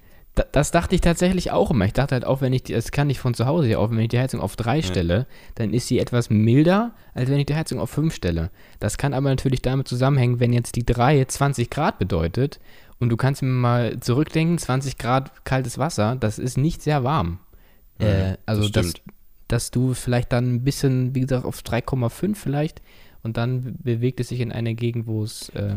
das dachte ich tatsächlich auch immer. Ich dachte halt auch, wenn ich die, das kann ich von zu Hause ja auch, wenn ich die Heizung auf 3 stelle, dann ist sie etwas milder, als wenn ich die Heizung auf 5 stelle. Das kann aber natürlich damit zusammenhängen, wenn jetzt die 3 20 Grad bedeutet und du kannst mir mal zurückdenken, 20 Grad kaltes Wasser, das ist nicht sehr warm. Ja, äh, also, das dass, dass du vielleicht dann ein bisschen, wie gesagt, auf 3,5 vielleicht und dann bewegt es sich in eine Gegend, wo es äh,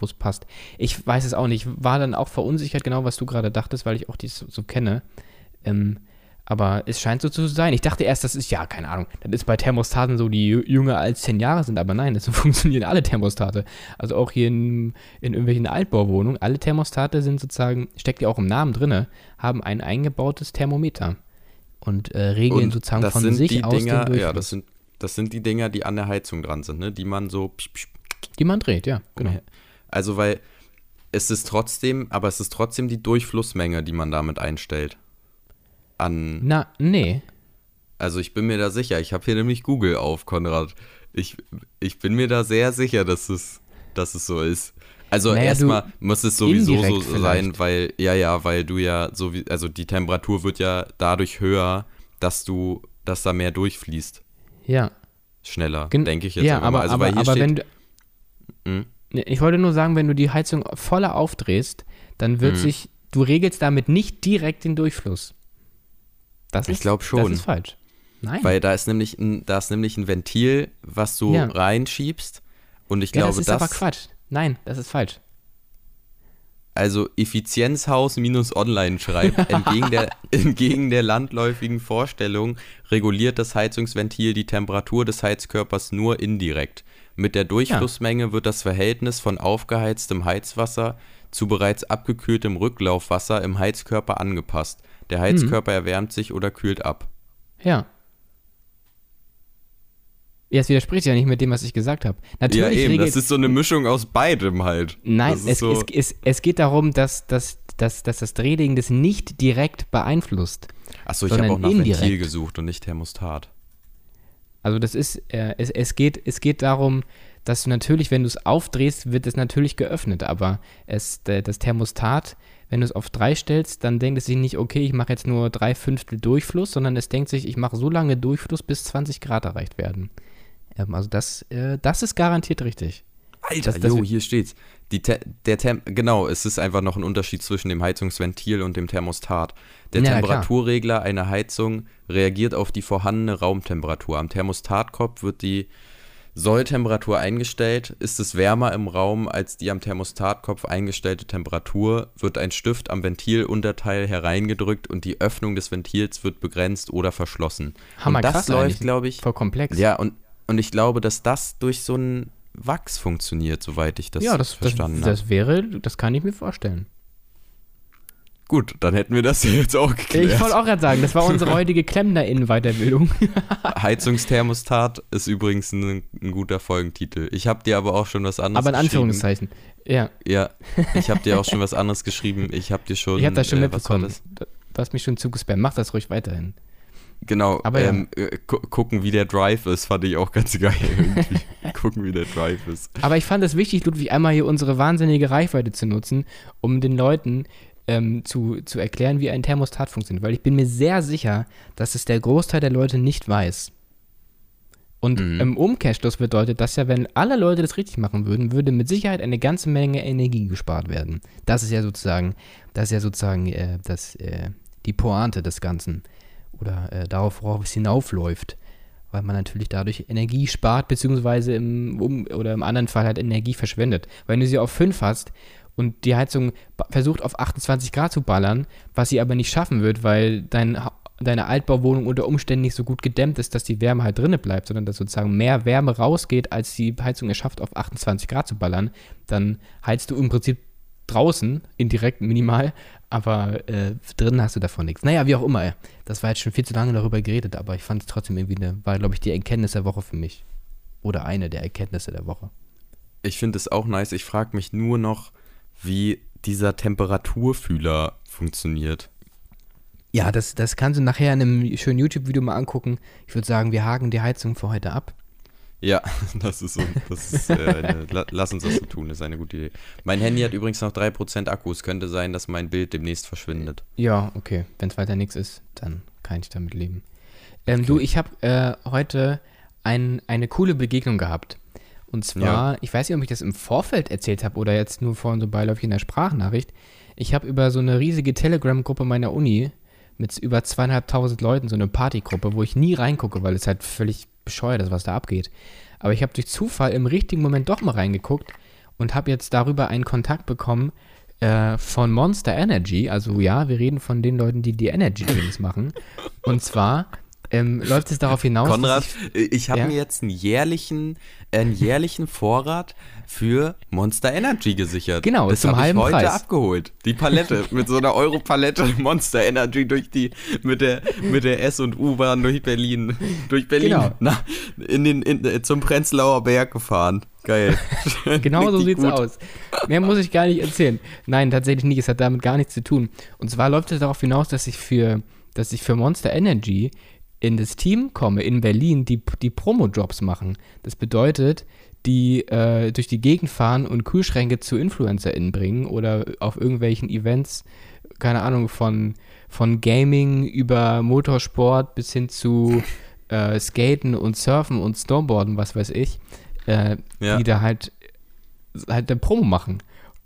wo es passt. Ich weiß es auch nicht. War dann auch verunsichert, genau was du gerade dachtest, weil ich auch dies so, so kenne. Ähm, aber es scheint so zu sein. Ich dachte erst, das ist ja, keine Ahnung, das ist bei Thermostaten so, die jünger als 10 Jahre sind. Aber nein, das <laughs> funktionieren alle Thermostate. Also auch hier in, in irgendwelchen Altbauwohnungen. Alle Thermostate sind sozusagen, steckt ja auch im Namen drin, haben ein eingebautes Thermometer. Und äh, regeln Und sozusagen von sich aus Dinger, den Ja, das sind, das sind die Dinger, die an der Heizung dran sind, ne? die man so. Die man dreht, ja, genau. Also, weil es ist trotzdem, aber es ist trotzdem die Durchflussmenge, die man damit einstellt. An. Na, nee. Also, ich bin mir da sicher. Ich habe hier nämlich Google auf, Konrad. Ich, ich bin mir da sehr sicher, dass es, dass es so ist. Also naja, erstmal muss es sowieso so vielleicht. sein, weil, ja, ja, weil du ja so wie, also die Temperatur wird ja dadurch höher, dass du, dass da mehr durchfließt. Ja. Schneller, denke ich jetzt. Ja, aber, also, aber, aber steht, wenn du. Mh? Hm? Ich wollte nur sagen, wenn du die Heizung voller aufdrehst, dann wird mhm. sich, du regelst damit nicht direkt den Durchfluss. Das ich glaube schon. Das ist falsch. Nein. Weil da ist nämlich ein, da ist nämlich ein Ventil, was du ja. reinschiebst. Und ich ja, glaube, das ist das, aber Quatsch. Nein, das ist falsch. Also Effizienzhaus minus online schreibt, <laughs> entgegen der, entgegen der landläufigen Vorstellung reguliert das Heizungsventil die Temperatur des Heizkörpers nur indirekt. Mit der Durchflussmenge ja. wird das Verhältnis von aufgeheiztem Heizwasser zu bereits abgekühltem Rücklaufwasser im Heizkörper angepasst. Der Heizkörper mhm. erwärmt sich oder kühlt ab. Ja. Ja, es widerspricht ja nicht mit dem, was ich gesagt habe. Natürlich ja, eben, das ist so eine Mischung aus beidem halt. Nein, es, so es, es, es, geht darum, dass, dass, dass, dass das Drehding das nicht direkt beeinflusst. Achso, ich habe auch nach indirekt. Ventil gesucht und nicht Thermostat. Also das ist, äh, es, es, geht, es geht darum, dass du natürlich, wenn du es aufdrehst, wird es natürlich geöffnet, aber es, das Thermostat, wenn du es auf 3 stellst, dann denkt es sich nicht, okay, ich mache jetzt nur drei Fünftel Durchfluss, sondern es denkt sich, ich mache so lange Durchfluss, bis 20 Grad erreicht werden. Ähm, also das, äh, das ist garantiert richtig. Alter, Das- das- jo, hier steht's. Die Te der Tem genau, es ist einfach noch ein Unterschied zwischen dem Heizungsventil und dem Thermostat. Der Ja, klar. Temperaturregler einer Heizung reagiert auf die vorhandene Raumtemperatur. Am Thermostatkopf wird die Solltemperatur eingestellt. Ist es wärmer im Raum als die am Thermostatkopf eingestellte Temperatur, wird ein Stift am Ventilunterteil hereingedrückt und die Öffnung des Ventils wird begrenzt oder verschlossen. Hammer und das läuft, glaube ich, Voll komplex. ja, und, und ich glaube, dass das durch so ein Wachs funktioniert, soweit ich das, ja das, verstanden habe. das wäre, das kann ich mir vorstellen. Gut, dann hätten wir das <laughs> jetzt auch geklärt. Ich wollte auch gerade sagen, das war unsere heutige KlemmnerInnen-Weiterbildung. <laughs> <laughs> Heizungsthermostat ist übrigens ein, ein guter Folgentitel. Ich habe dir aber auch schon was anderes Aber in geschrieben. Anführungszeichen. Ja, Ja, ich habe dir auch schon was anderes geschrieben. Ich habe dir schon. ich habe das schon äh, was mitbekommen. das? Du hast mich schon zugespammt. Mach das ruhig weiterhin. Genau, Aber ja. ähm, äh, gu gucken, wie der Drive ist, fand ich auch ganz <laughs> geil irgendwie. <laughs> gucken, wie der Drive ist. Aber ich fand es wichtig, Ludwig, einmal hier unsere wahnsinnige Reichweite zu nutzen, um den Leuten ähm, zu, zu erklären, wie ein Thermostat funktioniert. Weil ich bin mir sehr sicher, dass es der Großteil der Leute nicht weiß. Und Mhm. im Umkehrschluss bedeutet das ja, wenn alle Leute das richtig machen würden, würde mit Sicherheit eine ganze Menge Energie gespart werden. Das ist ja sozusagen, das ist ja sozusagen äh, das, äh, die Pointe des Ganzen. Oder äh, darauf, worauf es hinaufläuft. Weil man natürlich dadurch Energie spart, beziehungsweise im, um, oder im anderen Fall halt Energie verschwendet. Weil wenn du sie auf 5 hast und die Heizung versucht auf 28 Grad zu ballern, was sie aber nicht schaffen wird, weil dein, deine Altbauwohnung unter Umständen nicht so gut gedämmt ist, dass die Wärme halt drinne bleibt, sondern dass sozusagen mehr Wärme rausgeht, als die Heizung es schafft, auf 28 Grad zu ballern, dann heizt du im Prinzip draußen, indirekt minimal, aber äh, drinnen hast du davon nichts. Naja, wie auch immer. Das war jetzt schon viel zu lange darüber geredet, aber ich fand es trotzdem irgendwie eine, war, glaube ich, die Erkenntnis der Woche für mich. Oder eine der Erkenntnisse der Woche. Ich finde es auch nice. Ich frage mich nur noch, wie dieser Temperaturfühler funktioniert. Ja, das, das kannst du nachher in einem schönen YouTube-Video mal angucken. Ich würde sagen, wir haken die Heizung für heute ab. Ja, <laughs> das ist so. Das ist, äh, eine, la, lass uns das so tun, das ist eine gute Idee. Mein Handy hat übrigens noch 3% Akku. Es könnte sein, dass mein Bild demnächst verschwindet. Ja, okay. Wenn es weiter nichts ist, dann kann ich damit leben. Ähm, Du, ich habe äh, heute ein, eine coole Begegnung gehabt. Und zwar, ich weiß nicht, ob ich das im Vorfeld erzählt habe oder jetzt nur vorhin so beiläufig in der Sprachnachricht. Ich habe über so eine riesige Telegram-Gruppe meiner Uni mit über zweieinhalbtausend Leuten, so eine Partygruppe, wo ich nie reingucke, weil es halt völlig bescheuert ist, was da abgeht. Aber ich habe durch Zufall im richtigen Moment doch mal reingeguckt und habe jetzt darüber einen Kontakt bekommen äh, von Monster Energy. Also ja, wir reden von den Leuten, die die Energy Drinks machen. Und zwar ähm, läuft es darauf hinaus, Konrad, ich, ich habe Ja? mir jetzt einen jährlichen, einen jährlichen Vorrat für Monster Energy gesichert. Genau, das zum halben ich heute Preis. abgeholt. Die Palette <laughs> mit so einer Euro-Palette <laughs> Monster Energy durch die mit der mit der S und U-Bahn durch Berlin, durch Berlin, Genau. na, in den in, äh, zum Prenzlauer Berg gefahren. Geil. <laughs> Genau so sieht's gut. aus. Mehr muss ich gar nicht erzählen. Nein, tatsächlich nicht. Es hat damit gar nichts zu tun. Und zwar läuft es darauf hinaus, dass ich für, dass ich für Monster Energy in das Team komme in Berlin, die, die Promo-Jobs machen. Das bedeutet, die äh, durch die Gegend fahren und Kühlschränke zu InfluencerInnen bringen oder auf irgendwelchen Events, keine Ahnung, von, von Gaming über Motorsport bis hin zu äh, Skaten und Surfen und Snowboarden, was weiß ich, äh, Ja. die da halt, halt eine Promo machen.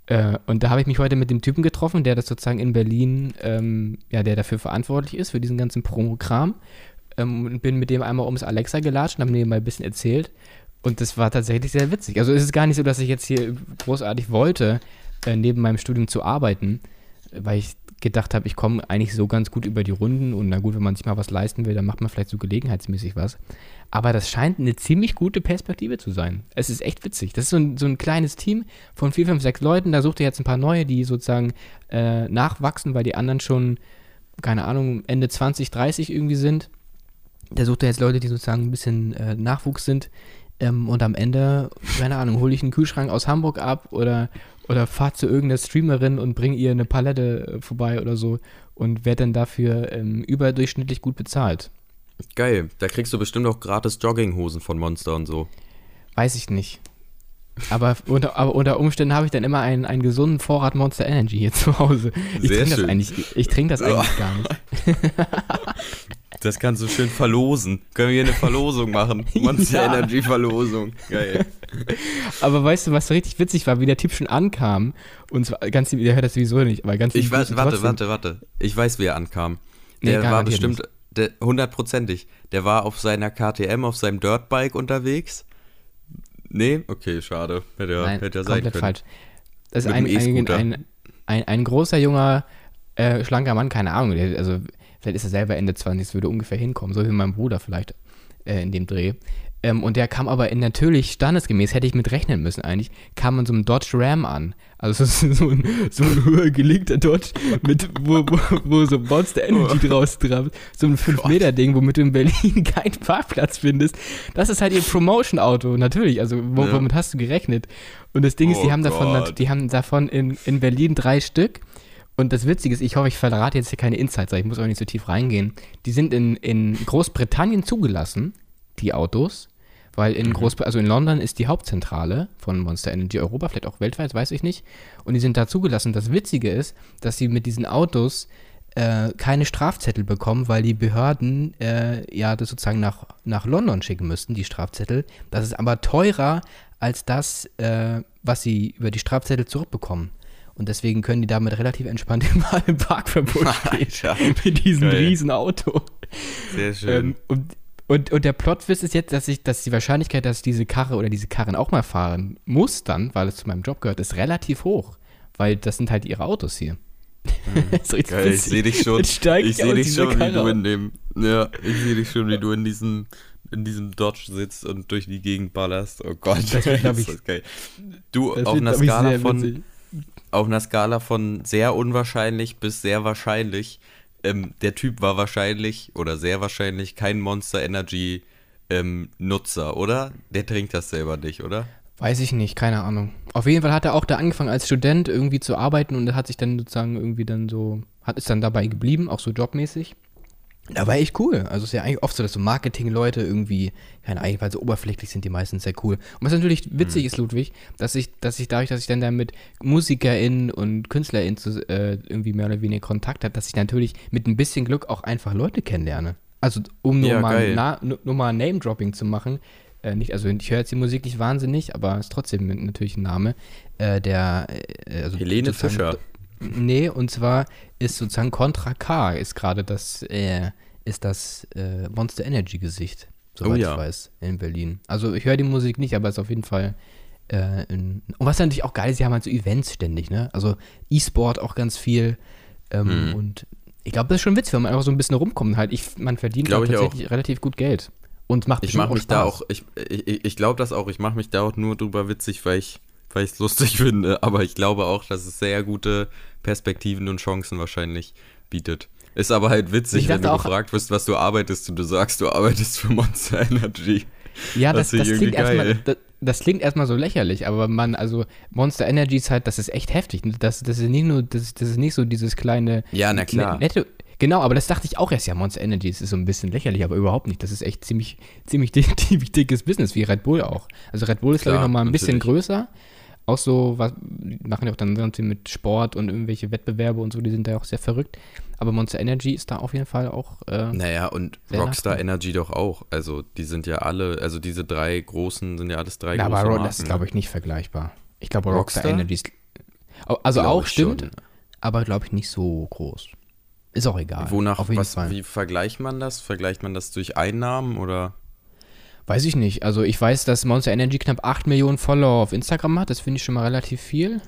Äh, und da habe ich mich heute mit dem Typen getroffen, der das sozusagen in Berlin, ähm, ja, der dafür verantwortlich ist, für diesen ganzen Promo-Kram. Ähm, und bin mit dem einmal ums Alexa gelatscht und habe mir mal ein bisschen erzählt. Und das war tatsächlich sehr witzig. Also es ist gar nicht so, dass ich jetzt hier großartig wollte, äh, neben meinem Studium zu arbeiten, weil ich gedacht habe, ich komme eigentlich so ganz gut über die Runden und na gut, wenn man sich mal was leisten will, dann macht man vielleicht so gelegenheitsmäßig was. Aber das scheint eine ziemlich gute Perspektive zu sein. Es ist echt witzig. Das ist so ein, so ein kleines Team von vier, fünf, sechs Leuten. Da sucht ihr jetzt ein paar neue, die sozusagen äh, nachwachsen, weil die anderen schon, keine Ahnung, Ende 20, 30 irgendwie sind. Der sucht ja jetzt Leute, die sozusagen ein bisschen äh, Nachwuchs sind. Ähm, und am Ende, keine Ahnung, hole ich einen Kühlschrank aus Hamburg ab oder, oder fahr zu irgendeiner Streamerin und bring ihr eine Palette äh, vorbei oder so und werde dann dafür ähm, überdurchschnittlich gut bezahlt. Geil. Da kriegst du bestimmt auch gratis Jogginghosen von Monster und so. Weiß ich nicht. Aber unter, aber unter Umständen habe ich dann immer einen, einen gesunden Vorrat Monster Energy hier zu Hause. Ich trinke das eigentlich, ich trinke das eigentlich gar nicht. <laughs> Das kannst du schön verlosen. Können wir hier eine Verlosung machen? <laughs> Monster Ja. Energy Verlosung. Geil. Aber weißt du, was so richtig witzig war, wie der Typ schon ankam? Und zwar ganz der hört das sowieso nicht, aber ganz Ich weiß, warte, trotzdem. warte, warte. Ich weiß, wie er ankam. Nee, Der war garantiert bestimmt, der- hundertprozentig. Der war auf seiner KTM, auf seinem Dirtbike unterwegs. Nee? Okay, schade. Hätte ja, Nein, hätte ja sein komplett können. falsch. Das ist ein, E-Scooter. ein, ein, ein großer, junger, äh, schlanker Mann, keine Ahnung, der, also vielleicht ist er selber Ende 20, das würde ungefähr hinkommen, so wie mein Bruder vielleicht äh, in dem Dreh. Ähm, und der kam aber in natürlich standesgemäß, hätte ich mit rechnen müssen eigentlich, kam in so einem Dodge Ram an. Also <laughs> so ein, so ein höher gelegter Dodge, mit, wo, wo, wo so Monster Energy draus drauf, so ein 5-Meter-Ding, womit du in Berlin <laughs> keinen Parkplatz findest. Das ist halt ihr Promotion-Auto, natürlich. Also wo, Ja. womit hast du gerechnet? Und das Ding ist, die Oh haben davon, Gott. die haben davon in, in Berlin drei Stück. Und das Witzige ist, ich hoffe, ich verrate jetzt hier keine Insights, ich muss auch nicht so tief reingehen. Die sind in, in Großbritannien zugelassen, die Autos, weil Mhm. in Großbritannien, also in London ist die Hauptzentrale von Monster Energy Europa, vielleicht auch weltweit, weiß ich nicht. Und die sind da zugelassen. Das Witzige ist, dass sie mit diesen Autos äh, keine Strafzettel bekommen, weil die Behörden äh, ja das sozusagen nach, nach London schicken müssten, die Strafzettel. Das ist aber teurer als das, äh, was sie über die Strafzettel zurückbekommen. Und deswegen können die damit relativ entspannt mal <laughs> im Parkverbot <laughs> stehen. Mit diesem geil. riesen Auto. Sehr schön. Ähm, und, und, und der Plotwist ist jetzt, dass ich, dass die Wahrscheinlichkeit, dass ich diese Karre oder diese Karren auch mal fahren muss dann, weil es zu meinem Job gehört, ist relativ hoch. Weil das sind halt ihre Autos hier. Das Mhm. <laughs> Geil, ich sehe dich schon. Ich sehe dich schon, wie du in dem. Ja, ich sehe dich schon, wie du in diesem in diesem Dodge sitzt und durch die Gegend ballerst. Oh Gott, Das wird, glaub ist ich- das geil. Du, Das auf einer Skala von. Auf einer Skala von sehr unwahrscheinlich bis sehr wahrscheinlich. Ähm, der Typ war wahrscheinlich oder sehr wahrscheinlich kein Monster Energy ähm, Nutzer, oder? Der trinkt das selber nicht, oder? Weiß ich nicht, keine Ahnung. Auf jeden Fall hat er auch da angefangen als Student irgendwie zu arbeiten und hat sich dann sozusagen irgendwie dann so, hat ist dann dabei geblieben, auch so jobmäßig. Da war echt cool. Also es ist ja eigentlich oft so, dass so Marketing-Leute irgendwie, keine Ahnung, weil so oberflächlich sind die meistens sehr cool. Und was natürlich witzig ist, Ludwig, dass ich, dass ich dadurch, dass ich dann da mit MusikerInnen und KünstlerInnen zu, äh, irgendwie mehr oder weniger Kontakt habe, dass ich natürlich mit ein bisschen Glück auch einfach Leute kennenlerne. Also um nur Ja, mal, na, nur mal Name-Dropping zu machen, äh, nicht, also ich höre jetzt die Musik nicht wahnsinnig, aber ist trotzdem natürlich ein Name, äh, der, äh, also Helene Fischer. Nee, und zwar ist sozusagen Contra K ist gerade das, äh, ist das äh, Monster Energy Gesicht, soweit Oh ja. ich weiß, in Berlin. Also ich höre die Musik nicht, aber es ist auf jeden Fall äh, in, und was natürlich auch geil ist, sie haben halt so Events ständig, ne? Also E-Sport auch ganz viel ähm, Mhm. und ich glaube, das ist schon witzig, wenn man einfach so ein bisschen rumkommt. Halt, ich, man verdient halt ich auch. tatsächlich relativ gut Geld. Und macht Ich mache mich da Spaß. auch, ich, ich, ich glaube das auch, ich mache mich da auch nur drüber witzig, weil ich weil ich es lustig <laughs> finde, aber ich glaube auch, dass es sehr gute Perspektiven und Chancen wahrscheinlich bietet. Ist aber halt witzig, wenn du auch- gefragt wirst, was du arbeitest und du sagst, du arbeitest für Monster Energy. Ja, Das das, das, klingt erstmal, das, das klingt erstmal so lächerlich, aber man, also Monster Energy ist halt, das ist echt heftig. Das, das ist nicht nur, das, das ist nicht so dieses kleine Ja, na klar. ne- nette. Genau, aber das dachte ich auch erst, ja, Monster Energy, ist so ein bisschen lächerlich, aber überhaupt nicht. Das ist echt ziemlich, <laughs> ziemlich, dick, ziemlich dickes Business, wie Red Bull auch. Also Red Bull ist, glaube ich, Klar, nochmal ein bisschen natürlich. größer. Auch so, was, machen ja auch dann ganz viel mit Sport und irgendwelche Wettbewerbe und so, die sind da auch sehr verrückt. Aber Monster Energy ist da auf jeden Fall auch. Äh, Naja, und Rockstar Energy doch auch. Also, die sind ja alle, also diese drei großen sind ja alles drei Ja, große aber Marken. das ist, glaube ich, nicht vergleichbar. Ich glaube, Rockstar, Rockstar? Energy ist. Also Glaub auch stimmt, schon. aber glaube ich nicht so groß. Ist auch egal. Wonach, was, Fall. wie vergleicht man das? Vergleicht man das durch Einnahmen oder? Weiß ich nicht. Also ich weiß, dass Monster Energy knapp 8 Millionen Follower auf Instagram hat. Das finde ich schon mal relativ viel.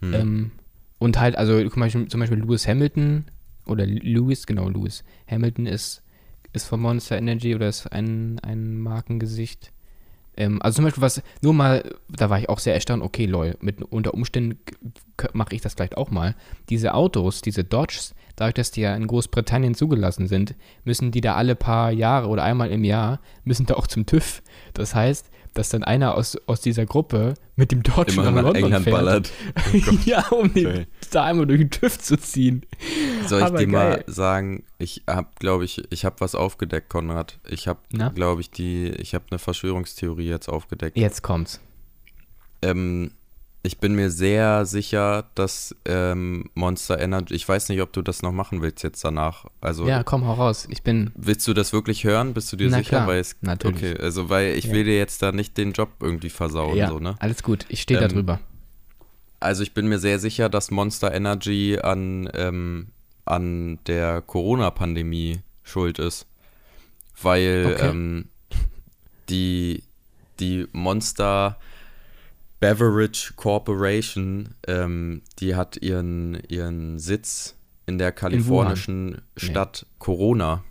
Hm. Ähm, und halt, also zum Beispiel, zum Beispiel Lewis Hamilton oder Lewis, genau, Lewis Hamilton ist, ist von Monster Energy oder ist ein, ein Markengesicht. Ähm, also zum Beispiel was, nur mal, da war ich auch sehr erstaunt, okay, lol, mit, unter Umständen mache ich das vielleicht auch mal. Diese Autos, diese Dodges, dadurch, dass die ja in Großbritannien zugelassen sind, müssen die da alle paar Jahre oder einmal im Jahr, müssen da auch zum TÜV. Das heißt, dass dann einer aus, aus dieser Gruppe mit dem Dodge nach London England fährt. ballert. <laughs> ja, um den Geil. da einmal durch den TÜV zu ziehen. Soll ich Aber dir mal geil. sagen, ich habe, glaube ich, ich habe was aufgedeckt, Konrad. Ich habe, glaube ich, die, ich habe eine Verschwörungstheorie jetzt aufgedeckt. Jetzt kommt's. ähm, ich bin mir sehr sicher, dass ähm, Monster Energy, ich weiß nicht, ob du das noch machen willst jetzt danach. Also Ja, komm, hau raus. Ich bin. willst du das wirklich hören? Bist du dir Na sicher? klar, weil es, natürlich. Okay, also weil ich Ja. will dir jetzt da nicht den Job irgendwie versauen, ja, so, ne? alles gut. Ich stehe da Ähm, drüber. Also ich bin mir sehr sicher, dass Monster Energy an, ähm, an der Corona-Pandemie schuld ist. Weil Okay. ähm, die, die Monster Beverage Corporation, ähm, die hat ihren, ihren Sitz in der kalifornischen Stadt Corona.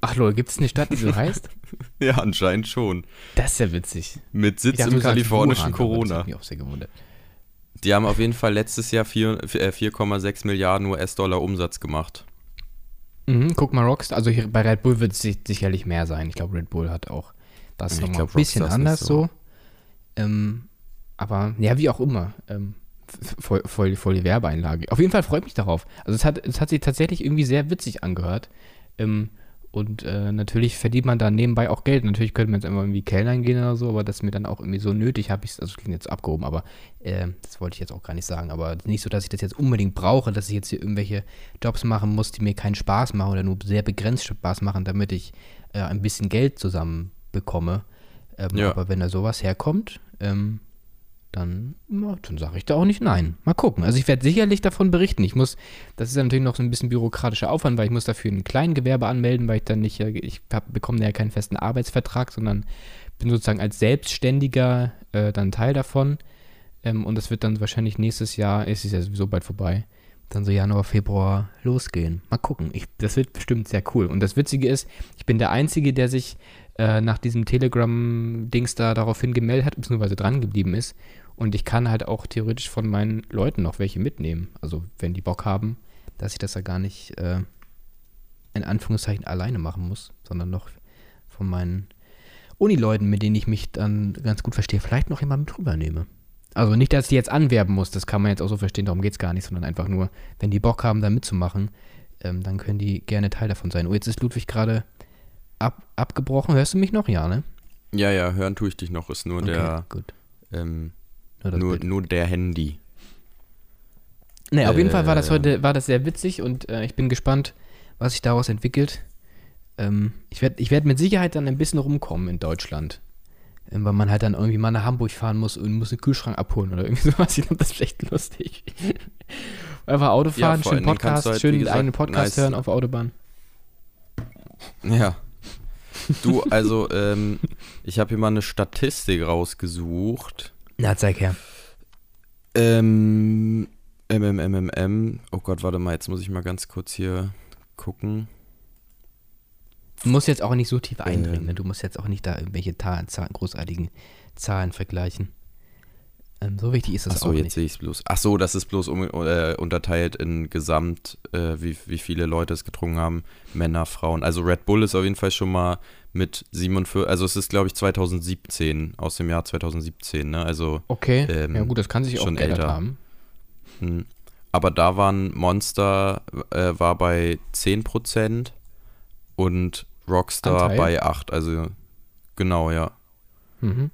Ach lol, gibt es eine Stadt, die so heißt? <laughs> Ja, anscheinend schon. Das ist ja witzig. Mit Sitz dachte, im kalifornischen Wuhan, Das Corona. hat mich auch sehr gewundert. Die haben auf jeden Fall letztes Jahr vier- äh, 4,6 Milliarden US-Dollar Umsatz gemacht. Mhm, guck mal, Rockstar. Also hier, bei Red Bull wird es si- sicherlich mehr sein. Ich glaube, Red Bull hat auch das nochmal ein bisschen anders so. so. Ähm, aber ja, wie auch immer. Ähm, voll, voll, voll die Werbeeinlage. Auf jeden Fall freut mich darauf. Also es hat, es hat sich tatsächlich irgendwie sehr witzig angehört. Ähm, und äh, natürlich verdient man da nebenbei auch Geld. Natürlich könnte man jetzt immer irgendwie Kellnern gehen oder so, aber das ist mir dann auch irgendwie so nötig, habe ich also es klingt jetzt abgehoben, aber äh, das wollte ich jetzt auch gar nicht sagen. Aber nicht so, dass ich das jetzt unbedingt brauche, dass ich jetzt hier irgendwelche Jobs machen muss, die mir keinen Spaß machen oder nur sehr begrenzt Spaß machen, damit ich äh, ein bisschen Geld zusammen bekomme. Ähm, Ja. Aber wenn da sowas herkommt, ähm, dann, dann sage ich da auch nicht nein. Mal gucken. Also ich werde sicherlich davon berichten. Ich muss, das ist ja natürlich noch so ein bisschen bürokratischer Aufwand, weil ich muss dafür ein Kleingewerbe anmelden, weil ich dann nicht, äh, ich hab, bekomme ja keinen festen Arbeitsvertrag, sondern bin sozusagen als Selbstständiger äh, dann Teil davon. Ähm, und das wird dann wahrscheinlich nächstes Jahr, es ist ja sowieso bald vorbei, dann so Januar, Februar losgehen. Mal gucken. Ich, das wird bestimmt sehr cool. Und das Witzige ist, ich bin der Einzige, der sich äh, nach diesem Telegram-Dings da daraufhin gemeldet hat, beziehungsweise dran geblieben ist. Und ich kann halt auch theoretisch von meinen Leuten noch welche mitnehmen. Also wenn die Bock haben, dass ich das ja gar nicht äh, in Anführungszeichen alleine machen muss, sondern noch von meinen Unileuten, mit denen ich mich dann ganz gut verstehe, vielleicht noch jemand mit rübernehme. Also nicht, dass ich die jetzt anwerben muss, das kann man jetzt auch so verstehen, darum geht es gar nicht, sondern einfach nur, wenn die Bock haben, da mitzumachen, ähm, dann können die gerne Teil davon sein. Oh, jetzt ist Ludwig gerade ab, abgebrochen. Hörst du mich noch? Ja, ne? Ja, ja, hören tue ich dich noch, ist nur Okay, der, gut. ähm, Nur nur, nur der Handy. Nee, auf jeden Fall war das Äh, heute war das sehr witzig und äh, ich bin gespannt, was sich daraus entwickelt. Ähm, ich werde ich werd mit Sicherheit dann ein bisschen rumkommen in Deutschland. Ähm, weil man halt dann irgendwie mal nach Hamburg fahren muss und muss einen Kühlschrank abholen oder irgendwie <laughs> sowas. Ich glaube, das ist echt lustig. <laughs> Einfach Auto Ja, schön Podcast, halt, schön gesagt, eigenen Podcast nice- hören auf Autobahn. Ja. Du, also, ähm, ich habe hier mal eine Statistik rausgesucht. Na, zeig her. Ähm, MMMMM. Oh Gott, warte mal, jetzt muss ich mal ganz kurz hier gucken. Du musst jetzt auch nicht so tief eindringen. Ähm. Ne? Du musst jetzt auch nicht da irgendwelche Zahlen, großartigen Zahlen vergleichen. Ähm, so wichtig ist das Achso, auch jetzt nicht. sehe ich es bloß. Achso, das ist bloß um, äh, unterteilt in Gesamt, äh, wie, wie viele Leute es getrunken haben. Männer, Frauen. Also Red Bull ist auf jeden Fall schon mal mit 47, also es ist glaube ich 2017, aus dem Jahr 2017, ne? Also, Okay, ähm, ja gut, das kann sich auch schon älter. haben. hm. aber da waren Monster, äh, war bei 10% und Rockstar Anteil? bei 8, also genau, ja. Mhm.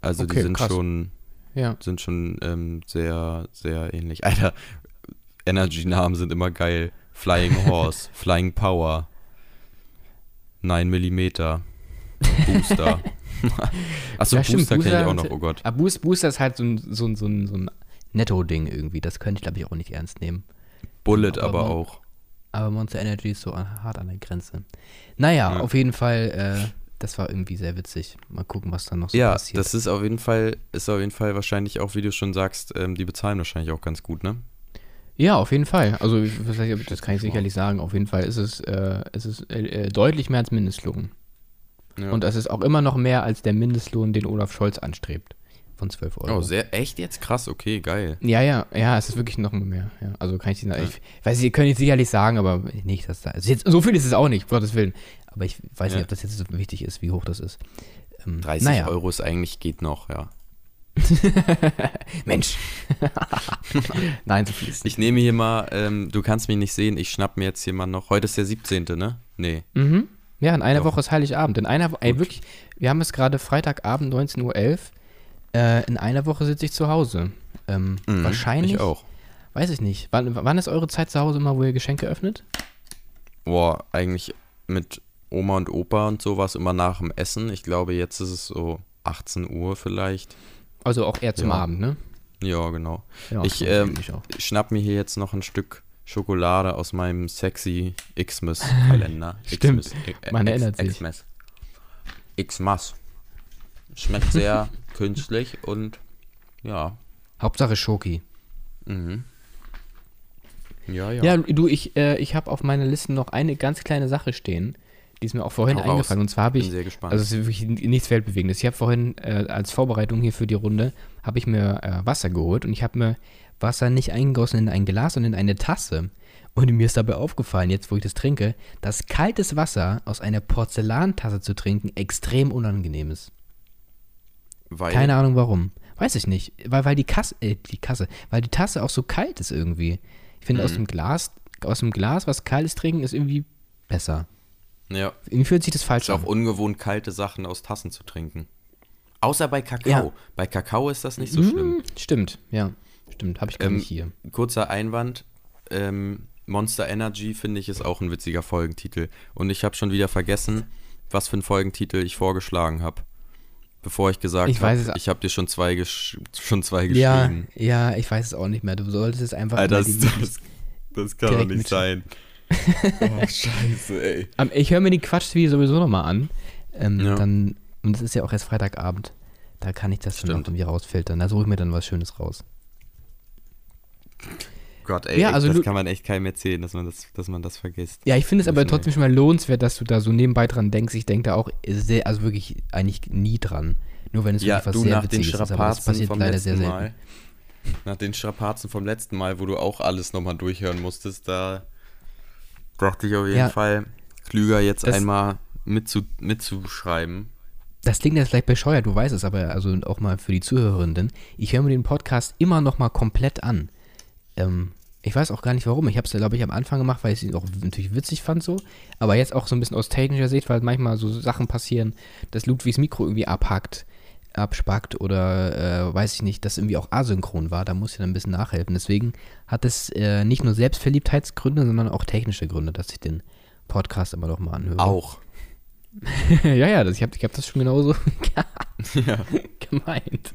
Also die Okay, sind krass. schon Ja. sind schon ähm, sehr, sehr ähnlich. <laughs> Alter, Energy-Namen sind immer geil. Flying <laughs> Horse, Flying Power, 9 mm, Booster. <laughs> Achso, Ja, Booster kenne ich auch noch, oh Gott. Aber Boost, Booster ist halt so ein, so ein, so ein, so ein Netto-Ding irgendwie. Das könnte ich, glaube ich, auch nicht ernst nehmen. Bullet aber aber auch. Aber Monster Energy ist so hart an der Grenze. Naja, Ja. auf jeden Fall, äh, das war irgendwie sehr witzig. Mal gucken, was dann noch so Ja, passiert. das ist auf jeden Fall, ist auf jeden Fall wahrscheinlich auch, wie du schon sagst, ähm, die bezahlen wahrscheinlich auch ganz gut, ne? ja, auf jeden Fall. Also, das kann ich sicherlich sagen. Auf jeden Fall ist es, äh, es ist, äh, äh, deutlich mehr als Mindestlohn. Ja. Und es ist auch immer noch mehr als der Mindestlohn, den Olaf Scholz anstrebt. Von 12 Euro. oh, sehr, echt jetzt krass, okay, geil. Ja, ja, ja, es ist wirklich noch mehr. Ja, also kann ich Ihnen, ich weiß, Sie können jetzt sicherlich sagen, aber nicht, dass da, also jetzt, so viel ist es auch nicht, um Gottes Willen. Aber ich weiß Ja. nicht, ob das jetzt so wichtig ist, wie hoch das ist. Ähm, 30 naja. Euro ist eigentlich, geht noch, ja. <laughs> Mensch. <laughs> Nein, so viel ist nicht. Ich nehme hier mal, ähm, du kannst mich nicht sehen, ich schnapp mir jetzt hier mal noch, heute ist der 17., ne? Nee. Mhm. Ja, in einer Doch. Woche ist Heiligabend. In einer Woche, ey, wirklich, wir haben es gerade Freitagabend, 19.11 Uhr. Äh, in einer Woche sitze ich zu Hause. Ähm, Mhm, wahrscheinlich. Ich auch. Weiß ich nicht. Wann, wann ist eure Zeit zu Hause immer, wo ihr Geschenke öffnet? Boah, eigentlich mit Oma und Opa und sowas immer nach dem Essen. Ich glaube, jetzt ist es so 18 Uhr vielleicht. Also auch eher zum Ja. Abend, ne? Ja, genau. Ja, ich ähm, schnapp mir hier jetzt noch ein Stück Schokolade aus meinem sexy Xmas-Kalender. <laughs> Stimmt, Xmas, äh, man X- erinnert sich. Xmas. Xmas. Schmeckt sehr <laughs> künstlich und ja. Hauptsache Schoki. Mhm. Ja, ja. Ja, du, ich, äh, ich habe auf meiner Liste noch eine ganz kleine Sache stehen. Die ist mir auch vorhin Hau raus. eingefallen. Und zwar habe Bin ich, sehr gespannt. also es ist wirklich nichts Weltbewegendes. Ich habe vorhin äh, als Vorbereitung hier für die Runde, habe ich mir äh, Wasser geholt und ich habe mir Wasser nicht eingegossen in ein Glas, sondern in eine Tasse. Und mir ist dabei aufgefallen, jetzt wo ich das trinke, dass kaltes Wasser aus einer Porzellantasse zu trinken extrem unangenehm ist. Weil, Keine Ahnung warum. Weiß ich nicht. Weil, weil die Kasse, äh, die Kasse, weil die Tasse auch so kalt ist irgendwie. Ich finde, aus Mhm. dem Glas, aus dem Glas was kaltes trinken ist irgendwie besser. Ja, Irgendwie fühlt sich das ist falsch auch an. ungewohnt, kalte Sachen aus Tassen zu trinken. Außer bei Kakao. Ja. Bei Kakao ist das nicht so schlimm. Mm, Stimmt, ja. Stimmt, habe ich gar Ähm, nicht hier. Kurzer Einwand. Ähm, Monster Energy finde ich ist auch ein witziger Folgentitel. Und ich habe schon wieder vergessen, was für einen Folgentitel ich vorgeschlagen habe. Bevor ich gesagt Ich habe, es- ich habe dir schon zwei, schon zwei Ja, geschrieben. ja, ich weiß es auch nicht mehr. Du solltest es einfach Alter, das, das, das kann doch nicht sein. Oh, scheiße, ey. Ähm, Ich höre mir die Quatschvideo sowieso nochmal an. Ähm, Ja. dann, und es ist ja auch erst Freitagabend. Da kann ich das Stimmt. noch irgendwie rausfiltern. Da suche ich mir dann was Schönes raus. Gott, ey, Ja, also das kann man echt keinem erzählen, dass man das, dass man das vergisst. Ja, ich finde es aber wir. trotzdem schon mal lohnenswert, dass du da so nebenbei dran denkst. Ich denke da auch sehr, also wirklich eigentlich nie dran. Nur wenn es Ja, wirklich was du sehr nach den Witziges ist. Aber das passiert vom leider sehr selten. Mal. Nach den Strapazen vom letzten Mal, wo du auch alles nochmal durchhören musstest, da dachte ich auf jeden Ja. Fall klüger jetzt Das- einmal mitzu, mitzuschreiben. Das klingt jetzt vielleicht bescheuert, du weißt es, aber also auch mal für die Zuhörenden. Ich höre mir den Podcast immer noch mal komplett an. Ähm, ich weiß auch gar nicht warum. Ich habe es, glaube ich, am Anfang gemacht, weil ich es auch natürlich witzig fand so. Aber jetzt auch so ein bisschen aus technischer Sicht, weil manchmal so Sachen passieren, dass Ludwigs Mikro irgendwie abhackt, abspackt oder äh, weiß ich nicht, dass irgendwie auch asynchron war. Da muss ich dann ein bisschen nachhelfen. Deswegen hat es äh, nicht nur Selbstverliebtheitsgründe, sondern auch technische Gründe, dass ich den Podcast immer noch mal anhöre. Auch. <laughs> ja, ja, das, ich habe ich hab das schon genauso <laughs> Ja. <laughs> gemeint.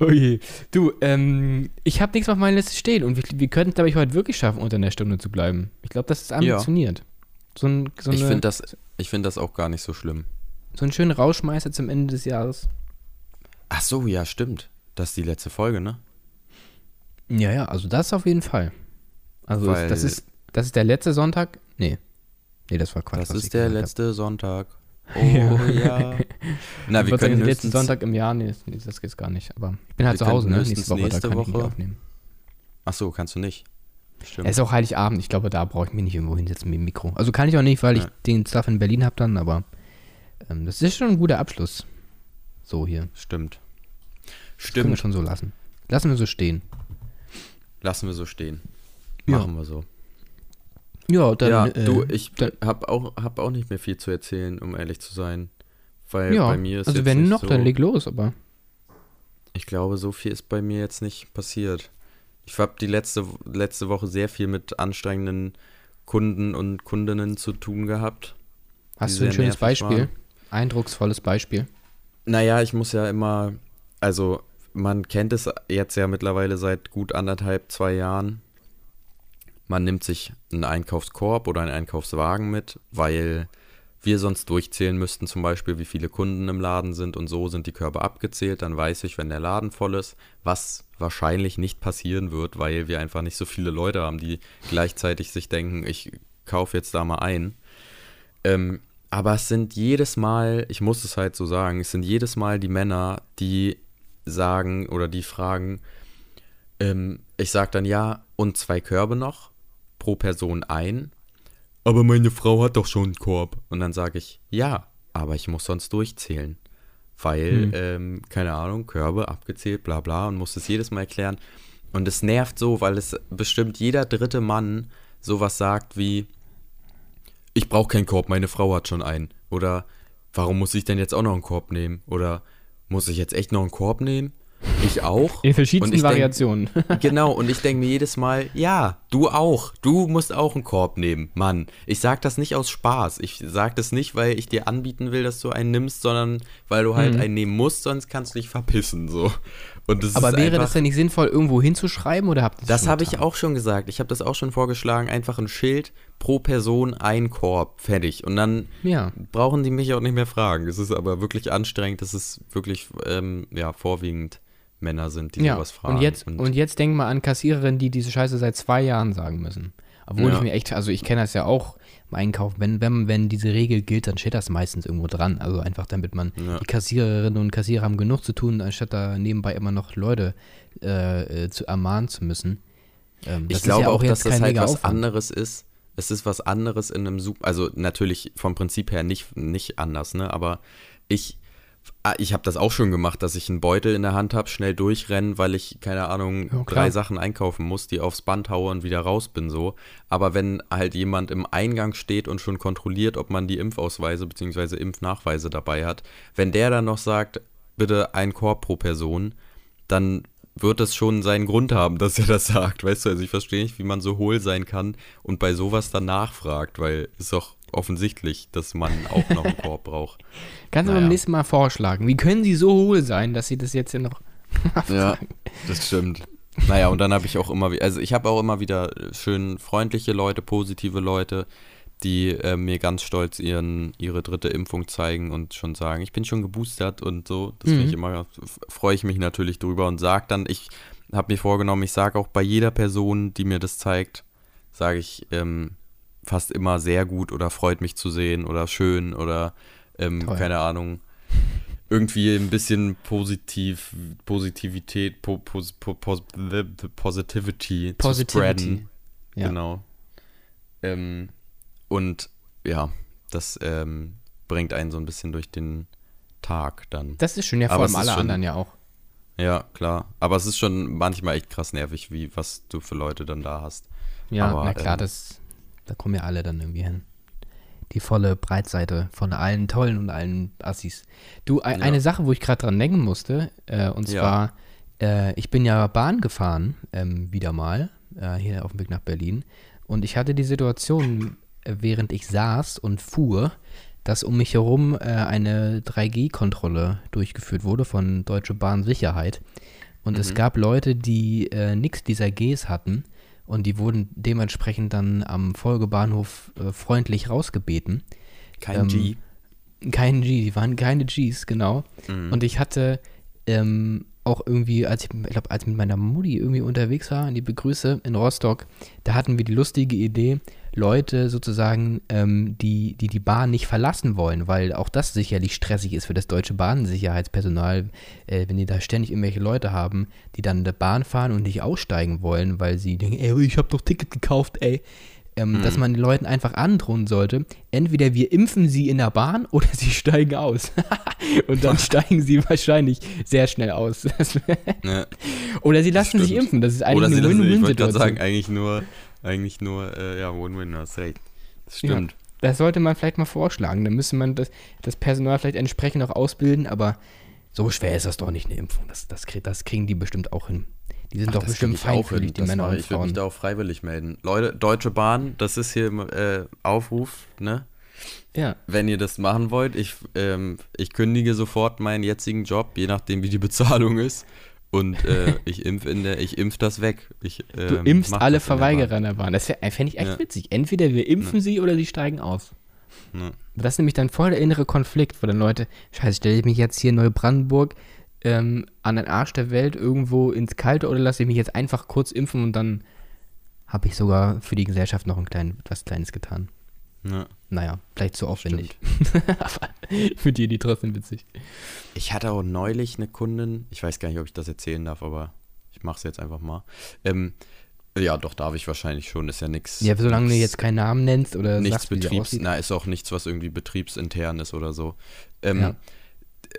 Oje. Du, ähm, ich habe nichts auf meiner Liste stehen und wir, wir könnten, glaube ich, heute wirklich schaffen, unter einer Stunde zu bleiben. Ich glaube, das ist ambitioniert. So, ein, so, Ich eine, finde das, ich find das auch gar nicht so schlimm. So einen schönen Rauschmeißer zum Ende des Jahres. Ach so, ja, stimmt. Das ist die letzte Folge, ne? Ja, ja, also das auf jeden Fall. Also Weil- das ist das ist der letzte Sonntag? Nee. Nee, das war Quatsch. Das ich ist der gesagt hab. letzte Sonntag. <laughs> Oh Ja. ja. <laughs> Na, Ich wir können der letzte höchstens, Sonntag im Jahr, nee, das geht's gar nicht. Aber ich bin halt zu Hause, ne? Nächste Woche, nächste da kann ich nicht Woche- aufnehmen. Ach so, kannst du nicht. Stimmt. Es ist auch Heiligabend. Ich glaube, da brauche ich mich nicht irgendwo hinsetzen mit dem Mikro. Also kann ich auch nicht, weil ich Ja. den Stuff in Berlin habe dann, aber ähm, das ist schon ein guter Abschluss. So hier. Stimmt. Das können wir Stimmt. schon so lassen. Lassen wir so stehen. Lassen wir so stehen. Ja. Machen wir so. Ja, dann. ja, äh, du, ich dann- hab auch, hab auch nicht mehr viel zu erzählen, um ehrlich zu sein. Weil ja, bei mir ist also wenn noch, so, dann leg los, aber. Ich glaube, so viel ist bei mir jetzt nicht passiert. Ich habe die letzte, letzte Woche sehr viel mit anstrengenden Kunden und Kundinnen zu tun gehabt. Hast du ein schönes Beispiel? waren. Eindrucksvolles Beispiel. Naja, ich muss ja immer, also man kennt es jetzt ja mittlerweile seit gut anderthalb, zwei Jahren. Man nimmt sich einen Einkaufskorb oder einen Einkaufswagen mit, weil wir sonst durchzählen müssten, zum Beispiel, wie viele Kunden im Laden sind und so sind die Körbe abgezählt. Dann weiß ich, wenn der Laden voll ist, was wahrscheinlich nicht passieren wird, weil wir einfach nicht so viele Leute haben, die gleichzeitig sich denken, ich kaufe jetzt da mal ein. Ähm, aber es sind jedes Mal, ich muss es halt so sagen, es sind jedes Mal die Männer, die sagen oder die fragen, ähm, ich sag dann ja, und zwei Körbe noch, pro Person ein. Aber meine Frau hat doch schon einen Korb. Und dann sage ich, ja, aber ich muss sonst durchzählen. Weil, Hm. ähm, keine Ahnung, Körbe abgezählt, bla bla, und muss es jedes Mal erklären. Und es nervt so, weil es bestimmt jeder dritte Mann sowas sagt wie, ich brauche keinen Korb, meine Frau hat schon einen. Oder warum muss ich denn jetzt auch noch einen Korb nehmen? Oder muss ich jetzt echt noch einen Korb nehmen? Ich auch. In verschiedensten ich denk- Variationen. Genau, und ich denke mir jedes Mal, ja, du auch. Du musst auch einen Korb nehmen. Mann, ich sag das nicht aus Spaß. Ich sag das nicht, weil ich dir anbieten will, dass du einen nimmst, sondern weil du halt einen nehmen musst, sonst kannst du dich verpissen. So. Und das Aber ist wäre einfach, das denn nicht sinnvoll, irgendwo hinzuschreiben oder habt ihr Das schon habe ich auch schon gesagt. Ich habe das auch schon vorgeschlagen. Einfach ein Schild pro Person ein Korb. Fertig. Und dann Ja. brauchen die mich auch nicht mehr fragen. Es ist aber wirklich anstrengend, dass es wirklich ähm, ja, vorwiegend Männer sind, die Ja, sowas fragen. und jetzt, und, jetzt denk mal an Kassiererinnen, die diese Scheiße seit zwei Jahren sagen müssen. Obwohl Ja. ich mir echt, also ich kenne das ja auch im Einkauf, wenn, wenn, wenn diese Regel gilt, dann steht das meistens irgendwo dran. Also einfach damit man, Ja. die Kassiererinnen und Kassierer haben genug zu tun, anstatt da nebenbei immer noch Leute äh, äh, zu ermahnen zu müssen. Ähm, ich glaube ja auch, dass jetzt das halt was Aufwand. anderes ist. Es ist was anderes in einem Super, also natürlich vom Prinzip her nicht, nicht anders, ne? Aber ich, ich habe das auch schon gemacht, dass ich einen Beutel in der Hand habe, schnell durchrenne, weil ich, keine Ahnung, Ja, drei Sachen einkaufen muss, die aufs Band haue und wieder raus bin so. Aber wenn halt jemand im Eingang steht und schon kontrolliert, ob man die Impfausweise bzw. Impfnachweise dabei hat, wenn der dann noch sagt, bitte ein Korb pro Person, dann wird es schon seinen Grund haben, dass er das sagt. Weißt du, also ich verstehe nicht, wie man so hohl sein kann und bei sowas dann nachfragt, weil es ist doch offensichtlich, dass man auch noch einen Korb braucht. <laughs> Kannst du Naja. beim nächsten Mal vorschlagen, wie können sie so hohl sein, dass sie das jetzt <laughs> ja noch Ja, das stimmt. Naja, und dann habe ich auch immer, also ich habe auch immer wieder schön freundliche Leute, positive Leute, die äh, mir ganz stolz ihren, ihre dritte Impfung zeigen und schon sagen, ich bin schon geboostert und so. Das finde ich immer, freue ich mich natürlich drüber und sage dann, ich habe mir vorgenommen, ich sage auch bei jeder Person, die mir das zeigt, sage ich ähm, fast immer sehr gut oder freut mich zu sehen oder schön oder ähm, keine Ahnung irgendwie ein bisschen positiv, Positivität, po, pos, po, pos, Positivity, zu Positivity. spreaden. Ja. Genau. Ähm, und ja, das ähm, bringt einen so ein bisschen durch den Tag dann. Das ist schön, ja, vor Aber allem alle schon- anderen ja auch. Ja, klar. Aber es ist schon manchmal echt krass nervig, wie was du für Leute dann da hast. Ja, Aber, na klar, ähm, das, da kommen ja alle dann irgendwie hin. Die volle Breitseite von allen Tollen und allen Assis. Du, ein, Ja. eine Sache, wo ich gerade dran denken musste, äh, und Ja. zwar, äh, ich bin ja Bahn gefahren, ähm, wieder mal, äh, hier auf dem Weg nach Berlin. Und ich hatte die Situation, während ich saß und fuhr, dass um mich herum äh, eine 3G-Kontrolle durchgeführt wurde von Deutsche Bahn Sicherheit. Und es gab Leute, die äh, nichts dieser Gs hatten und die wurden dementsprechend dann am Folgebahnhof äh, freundlich rausgebeten. Kein Ähm, G. Kein G, die waren keine Gs, genau. Mhm. Und ich hatte ähm, auch irgendwie, als ich, ich glaube, als ich mit meiner Mutti irgendwie unterwegs war, in die Begrüße in Rostock, da hatten wir die lustige Idee, Leute sozusagen, ähm, die, die die Bahn nicht verlassen wollen, weil auch das sicherlich stressig ist für das deutsche Bahnsicherheitspersonal, äh, wenn die da ständig irgendwelche Leute haben, die dann in der Bahn fahren und nicht aussteigen wollen, weil sie denken, ey, ich habe doch Ticket gekauft, ey. Ähm, Dass man den Leuten einfach androhen sollte, entweder wir impfen sie in der Bahn <laughs> oder sie steigen aus. <laughs> und dann steigen sie wahrscheinlich sehr schnell aus. <laughs> Ne. oder sie lassen sich impfen. Das ist eigentlich Oder eine lassen, ich wollte gerade sagen, Win-Win-Situation. eigentlich nur, eigentlich nur, äh, ja, Win-Win, hast recht. Das stimmt. Das sollte man vielleicht mal vorschlagen. Dann müsste man das, das Personal vielleicht entsprechend auch ausbilden, aber so schwer ist das doch nicht, eine Impfung. Das, das, das kriegen die bestimmt auch hin. Die sind Ach, doch bestimmt ich feinfühlig, die Das Männer und Ich würde mich Frauen. da auch freiwillig melden. Leute, Deutsche Bahn, das ist hier äh, Aufruf, ne? Ja. Wenn ihr das machen wollt, ich, ähm, ich kündige sofort meinen jetzigen Job, je nachdem wie die <laughs> Bezahlung ist. Und äh, <laughs> ich impf in der, ich impf das weg. Ich, Du ähm, impfst alle Verweigerer in der Bahn. Das fände ich echt Ja. witzig. Entweder wir impfen sie oder sie steigen aus. Ja. Das ist nämlich dann voll der innere Konflikt, wo dann Leute, scheiße, stelle ich mich jetzt hier in Neubrandenburg ähm, an den Arsch der Welt irgendwo ins Kalte oder lasse ich mich jetzt einfach kurz impfen und dann habe ich sogar für die Gesellschaft noch ein klein, was Kleines getan. Ja. Naja, vielleicht zu aufwendig. <laughs> Aber für die, die trotzdem witzig. Ich hatte auch neulich eine Kundin, ich weiß gar nicht, ob ich das erzählen darf, aber ich mache es jetzt einfach mal. Ähm, ja, doch, darf ich wahrscheinlich schon, ist ja nichts. Ja, solange du jetzt keinen Namen nennst oder nichts sagst, wie die Betriebs, na, ist auch nichts, was irgendwie betriebsintern ist oder so. Ähm, Ja.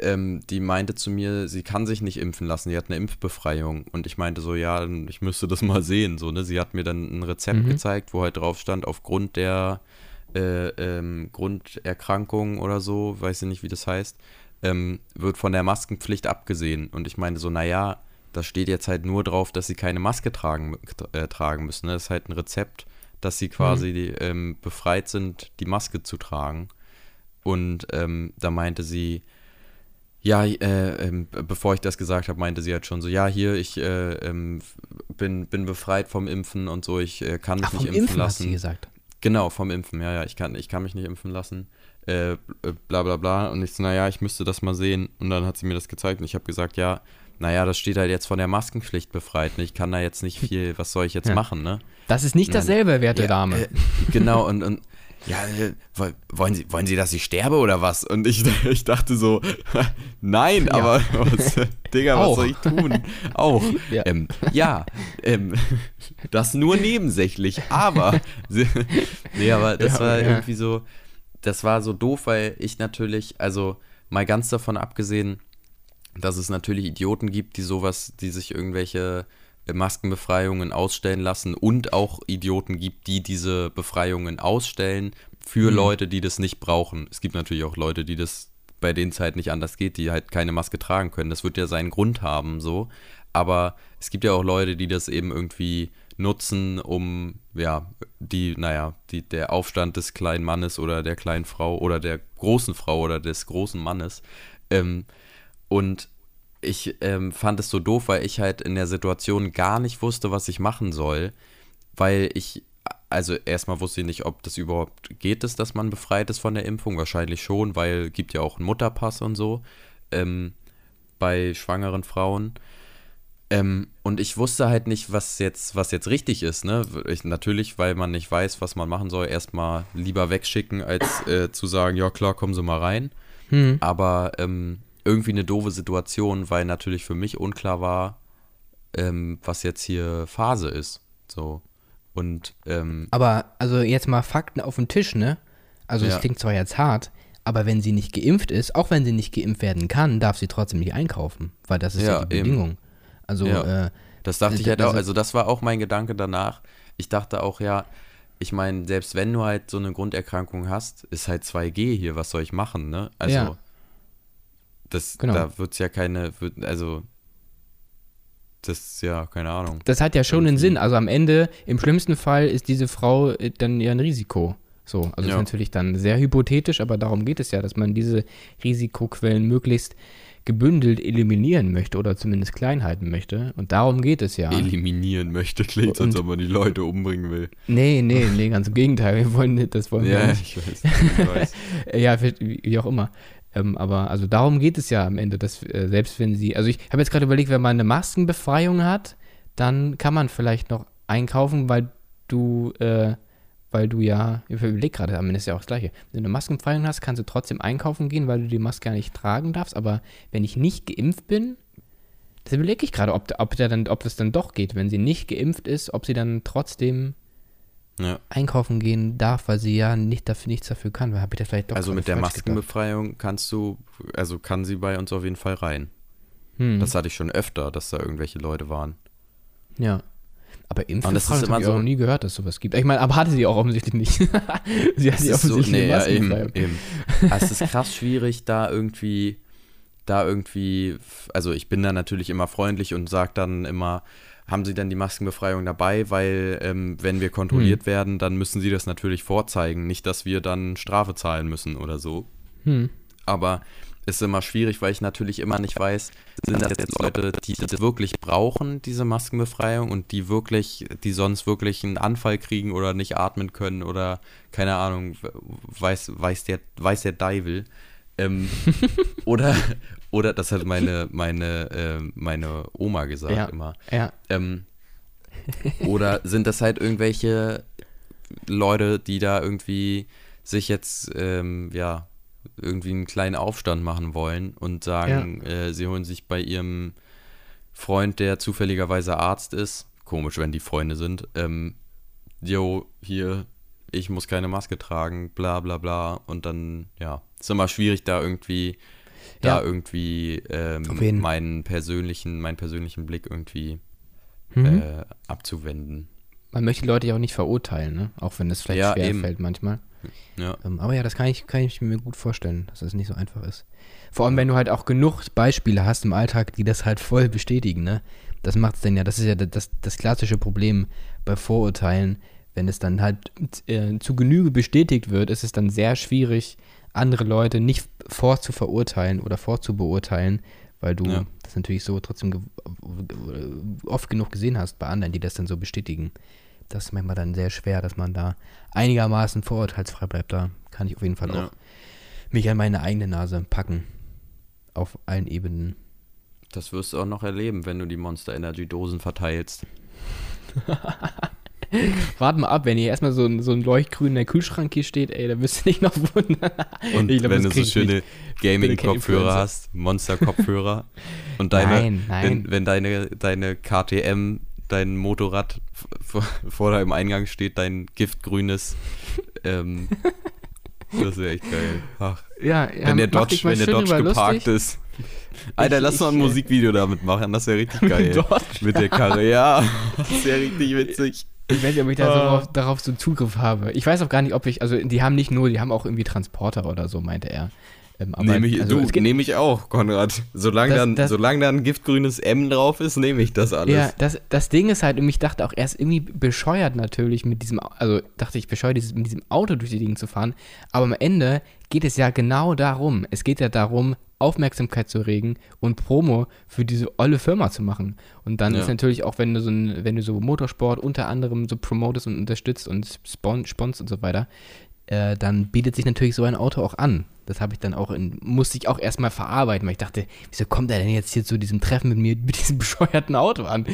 ähm, die meinte zu mir, sie kann sich nicht impfen lassen, sie hat eine Impfbefreiung. Und ich meinte so, ja, ich müsste das mal sehen. So, ne? Sie hat mir dann ein Rezept Mhm. gezeigt, wo halt drauf stand, aufgrund der äh, ähm, Grunderkrankung oder so, weiß ich nicht, wie das heißt, ähm, wird von der Maskenpflicht abgesehen. Und ich meine so, naja, da steht jetzt halt nur drauf, dass sie keine Maske tragen, äh, tragen müssen. Ne? Das ist halt ein Rezept, dass sie quasi Mhm. ähm, befreit sind, die Maske zu tragen. Und ähm, da meinte sie, ja, äh, ähm, bevor ich das gesagt habe, meinte sie halt schon so, ja, hier, ich äh, ähm, bin, bin befreit vom Impfen und so, ich äh, kann mich Ach, nicht impfen, Impfen hast lassen. du gesagt. Genau, vom Impfen, ja, ja, ich kann, ich kann mich nicht impfen lassen, äh, äh, bla bla bla. Und ich so, naja, ich müsste das mal sehen. Und dann hat sie mir das gezeigt und ich habe gesagt, ja, naja, das steht halt jetzt von der Maskenpflicht befreit. Ne? Ich kann da jetzt nicht viel, was soll ich jetzt Ja. machen, ne? Das ist nicht dasselbe, werte Ja, Dame. Äh, genau, und, und ja, äh, woll- wollen Sie, wollen Sie, dass ich sterbe oder was? Und ich, <laughs> ich dachte so, <laughs> nein, Ja. aber was, <laughs> Digga, was soll ich tun? Auch. Ja. Ähm, ja, ähm, das nur nebensächlich, aber. nee, aber das Ja, war irgendwie so, das war so doof, weil ich natürlich, also mal ganz davon abgesehen, dass es natürlich Idioten gibt, die sowas, die sich irgendwelche Maskenbefreiungen ausstellen lassen und auch Idioten gibt, die diese Befreiungen ausstellen für Mhm. Leute, die das nicht brauchen. Es gibt natürlich auch Leute, die das bei denen es halt nicht anders geht, die halt keine Maske tragen können. Das wird ja seinen Grund haben, so. Aber es gibt ja auch Leute, die das eben irgendwie nutzen, um, ja, die, naja, die, der Aufstand des kleinen Mannes oder der kleinen Frau oder der großen Frau oder des großen Mannes. Ähm, und ich ähm, fand es so doof, weil ich halt in der Situation gar nicht wusste, was ich machen soll, weil ich, also erstmal wusste ich nicht, ob das überhaupt geht, ist, dass man befreit ist von der Impfung. Wahrscheinlich schon, weil gibt ja auch einen Mutterpass und so ähm, bei schwangeren Frauen. Ähm, und ich wusste halt nicht, was jetzt, was jetzt richtig ist. Ne? Ich, natürlich, weil man nicht weiß, was man machen soll, erstmal lieber wegschicken, als äh, zu sagen, ja klar, kommen Sie mal rein. Hm. Aber ähm, irgendwie eine doofe Situation, weil natürlich für mich unklar war, ähm, was jetzt hier Phase ist. So. Und ähm, Aber also jetzt mal Fakten auf den Tisch, ne? Also es Ja. klingt zwar jetzt hart, aber wenn sie nicht geimpft ist, auch wenn sie nicht geimpft werden kann, darf sie trotzdem nicht einkaufen, weil das ist ja, Ja, die eben. Bedingung. Also Ja. äh, das dachte Also, ich halt auch, also- also das war auch mein Gedanke danach. Ich dachte auch, ja, ich meine, selbst wenn du halt so eine Grunderkrankung hast, ist halt 2G hier, was soll ich machen, ne? Also, Ja. Das, Genau. da wird es ja keine, wird, also, das ist ja, keine Ahnung. das hat ja schon einen Irgendwie. Sinn. Also am Ende, im schlimmsten Fall, ist diese Frau äh, dann ja ein Risiko. So, also Ja. ist natürlich dann sehr hypothetisch, aber darum geht es ja, dass man diese Risikoquellen möglichst gebündelt eliminieren möchte oder zumindest klein halten möchte. Und darum geht es ja. Eliminieren möchte, klingt, als ob man die Leute umbringen will. Nee, nee, nee, ganz im Gegenteil. Wir wollen nicht, das wollen wir Ja, nicht. ich weiß. Ich weiß. <laughs> Ja, wie auch immer. Ähm, aber also darum geht es ja am Ende, dass äh, selbst wenn sie, also ich habe jetzt gerade überlegt, wenn man eine Maskenbefreiung hat, dann kann man vielleicht noch einkaufen, weil du, äh, weil du ja, ich überlege gerade, am Ende ist ja auch das Gleiche. Wenn du eine Maskenbefreiung hast, kannst du trotzdem einkaufen gehen, weil du die Maske ja nicht tragen darfst. Aber wenn ich nicht geimpft bin, das überlege ich gerade, ob, ob, ob das dann doch geht. Wenn sie nicht geimpft ist, ob sie dann trotzdem Ja. einkaufen gehen darf, weil sie ja nicht dafür, nichts dafür kann. Habe ich das vielleicht doch Also mit der falsch gedacht? Maskenbefreiung kannst du, also kann sie bei uns auf jeden Fall rein. Hm. Das hatte ich schon öfter, dass da irgendwelche Leute waren. Ja. Aber Und das ist immer so- auch noch nie gehört, dass sowas gibt. Ich meine, aber hatte sie auch offensichtlich nicht. <laughs> sie hatte Es ist so, offensichtlich nee, ja, eben, Maskenbefreiung. eben. Aber <laughs> es ist krass schwierig, da irgendwie, da irgendwie, also ich bin da natürlich immer freundlich und sage dann immer, haben Sie denn die Maskenbefreiung dabei? Weil ähm, wenn wir kontrolliert Hm. werden, dann müssen Sie das natürlich vorzeigen. Nicht, dass wir dann Strafe zahlen müssen oder so. Hm. Aber ist immer schwierig, weil ich natürlich immer nicht weiß, sind das jetzt Leute, die das wirklich brauchen, diese Maskenbefreiung und die wirklich, die sonst wirklich einen Anfall kriegen oder nicht atmen können oder keine Ahnung, weiß, weiß der, weiß der Deivel. Ähm, <laughs> oder, oder das hat meine, meine, äh, meine Oma gesagt Ja. immer. Ja. Ähm, oder sind das halt irgendwelche Leute, die da irgendwie sich jetzt, ähm, ja, irgendwie einen kleinen Aufstand machen wollen und sagen, äh, sie holen sich bei ihrem Freund, der zufälligerweise Arzt ist, komisch, wenn die Freunde sind, ähm, yo, hier, ich muss keine Maske tragen, bla bla bla. Und dann, ja, ist immer schwierig, da irgendwie, da Ja. irgendwie ähm, meinen persönlichen, meinen persönlichen Blick irgendwie Mhm. äh, abzuwenden. man möchte die Leute ja auch nicht verurteilen, ne? Auch wenn es vielleicht Ja, schwer eben. fällt manchmal. Ja. Ähm, aber ja, das kann ich, kann ich mir gut vorstellen, dass das nicht so einfach ist. Vor allem, wenn du halt auch genug Beispiele hast im Alltag, die das halt voll bestätigen, ne? Das macht es dann ja, das ist ja das, das klassische Problem bei Vorurteilen. Wenn es dann halt äh, zu Genüge bestätigt wird, ist es dann sehr schwierig, andere Leute nicht vorzuverurteilen oder vorzubeurteilen, weil du Ja. das natürlich so trotzdem ge ge oft genug gesehen hast bei anderen, die das dann so bestätigen. Das ist manchmal dann sehr schwer, dass man da einigermaßen vorurteilsfrei bleibt. Da kann ich auf jeden Fall Ja. auch mich an meine eigene Nase packen. Auf allen Ebenen. Das wirst du auch noch erleben, wenn du die Monster Energy Dosen verteilst. <laughs> <laughs> Warte mal ab, wenn hier erstmal so ein, so ein Leuchtgrün in der Kühlschrank hier steht, ey, da wirst du nicht noch wundern. Und glaub, wenn du so schöne Gaming-Kopfhörer hast, Monster-Kopfhörer <laughs> und deine, Nein, nein. Wenn, wenn deine, deine KTM, dein Motorrad vor, deinem Eingang steht, dein giftgrünes, ähm, <laughs> das wäre echt geil. Ach, Ja, ja, wenn der Dodge, wenn der Dodge geparkt lustig. ist. Alter, Ich- lass mal ein ich, äh, Musikvideo damit machen, das wäre richtig geil. Dodge? Mit der Karre, ja. Das wäre richtig witzig. Ich weiß nicht, ob ich da so Ah. darauf, darauf so Zugriff habe. Ich weiß auch gar nicht, ob ich, also die haben nicht nur, die haben auch irgendwie Transporter oder so, meinte er. Ähm, Nehme ich, also, du, nehme ich auch, Konrad. Solange, Das- dann, das- solange da ein giftgrünes M drauf ist, nehme ich das alles. Ja, das, das Ding ist halt, und ich dachte auch, er ist irgendwie bescheuert natürlich mit diesem, also dachte ich, bescheuert, mit diesem Auto durch die Gegend zu fahren. Aber am Ende geht es ja genau darum. Es geht ja darum, Aufmerksamkeit zu regen und Promo für diese olle Firma zu machen. Und dann Ja. ist natürlich auch, wenn du so ein, wenn du so Motorsport unter anderem so promotest und unterstützt und spon sponst und so weiter, äh, dann bietet sich natürlich so ein Auto auch an. Das habe ich dann auch in, musste ich auch erstmal verarbeiten, weil ich dachte, wieso kommt er denn jetzt hier zu diesem Treffen mit mir <laughs> mit diesem bescheuerten Auto an?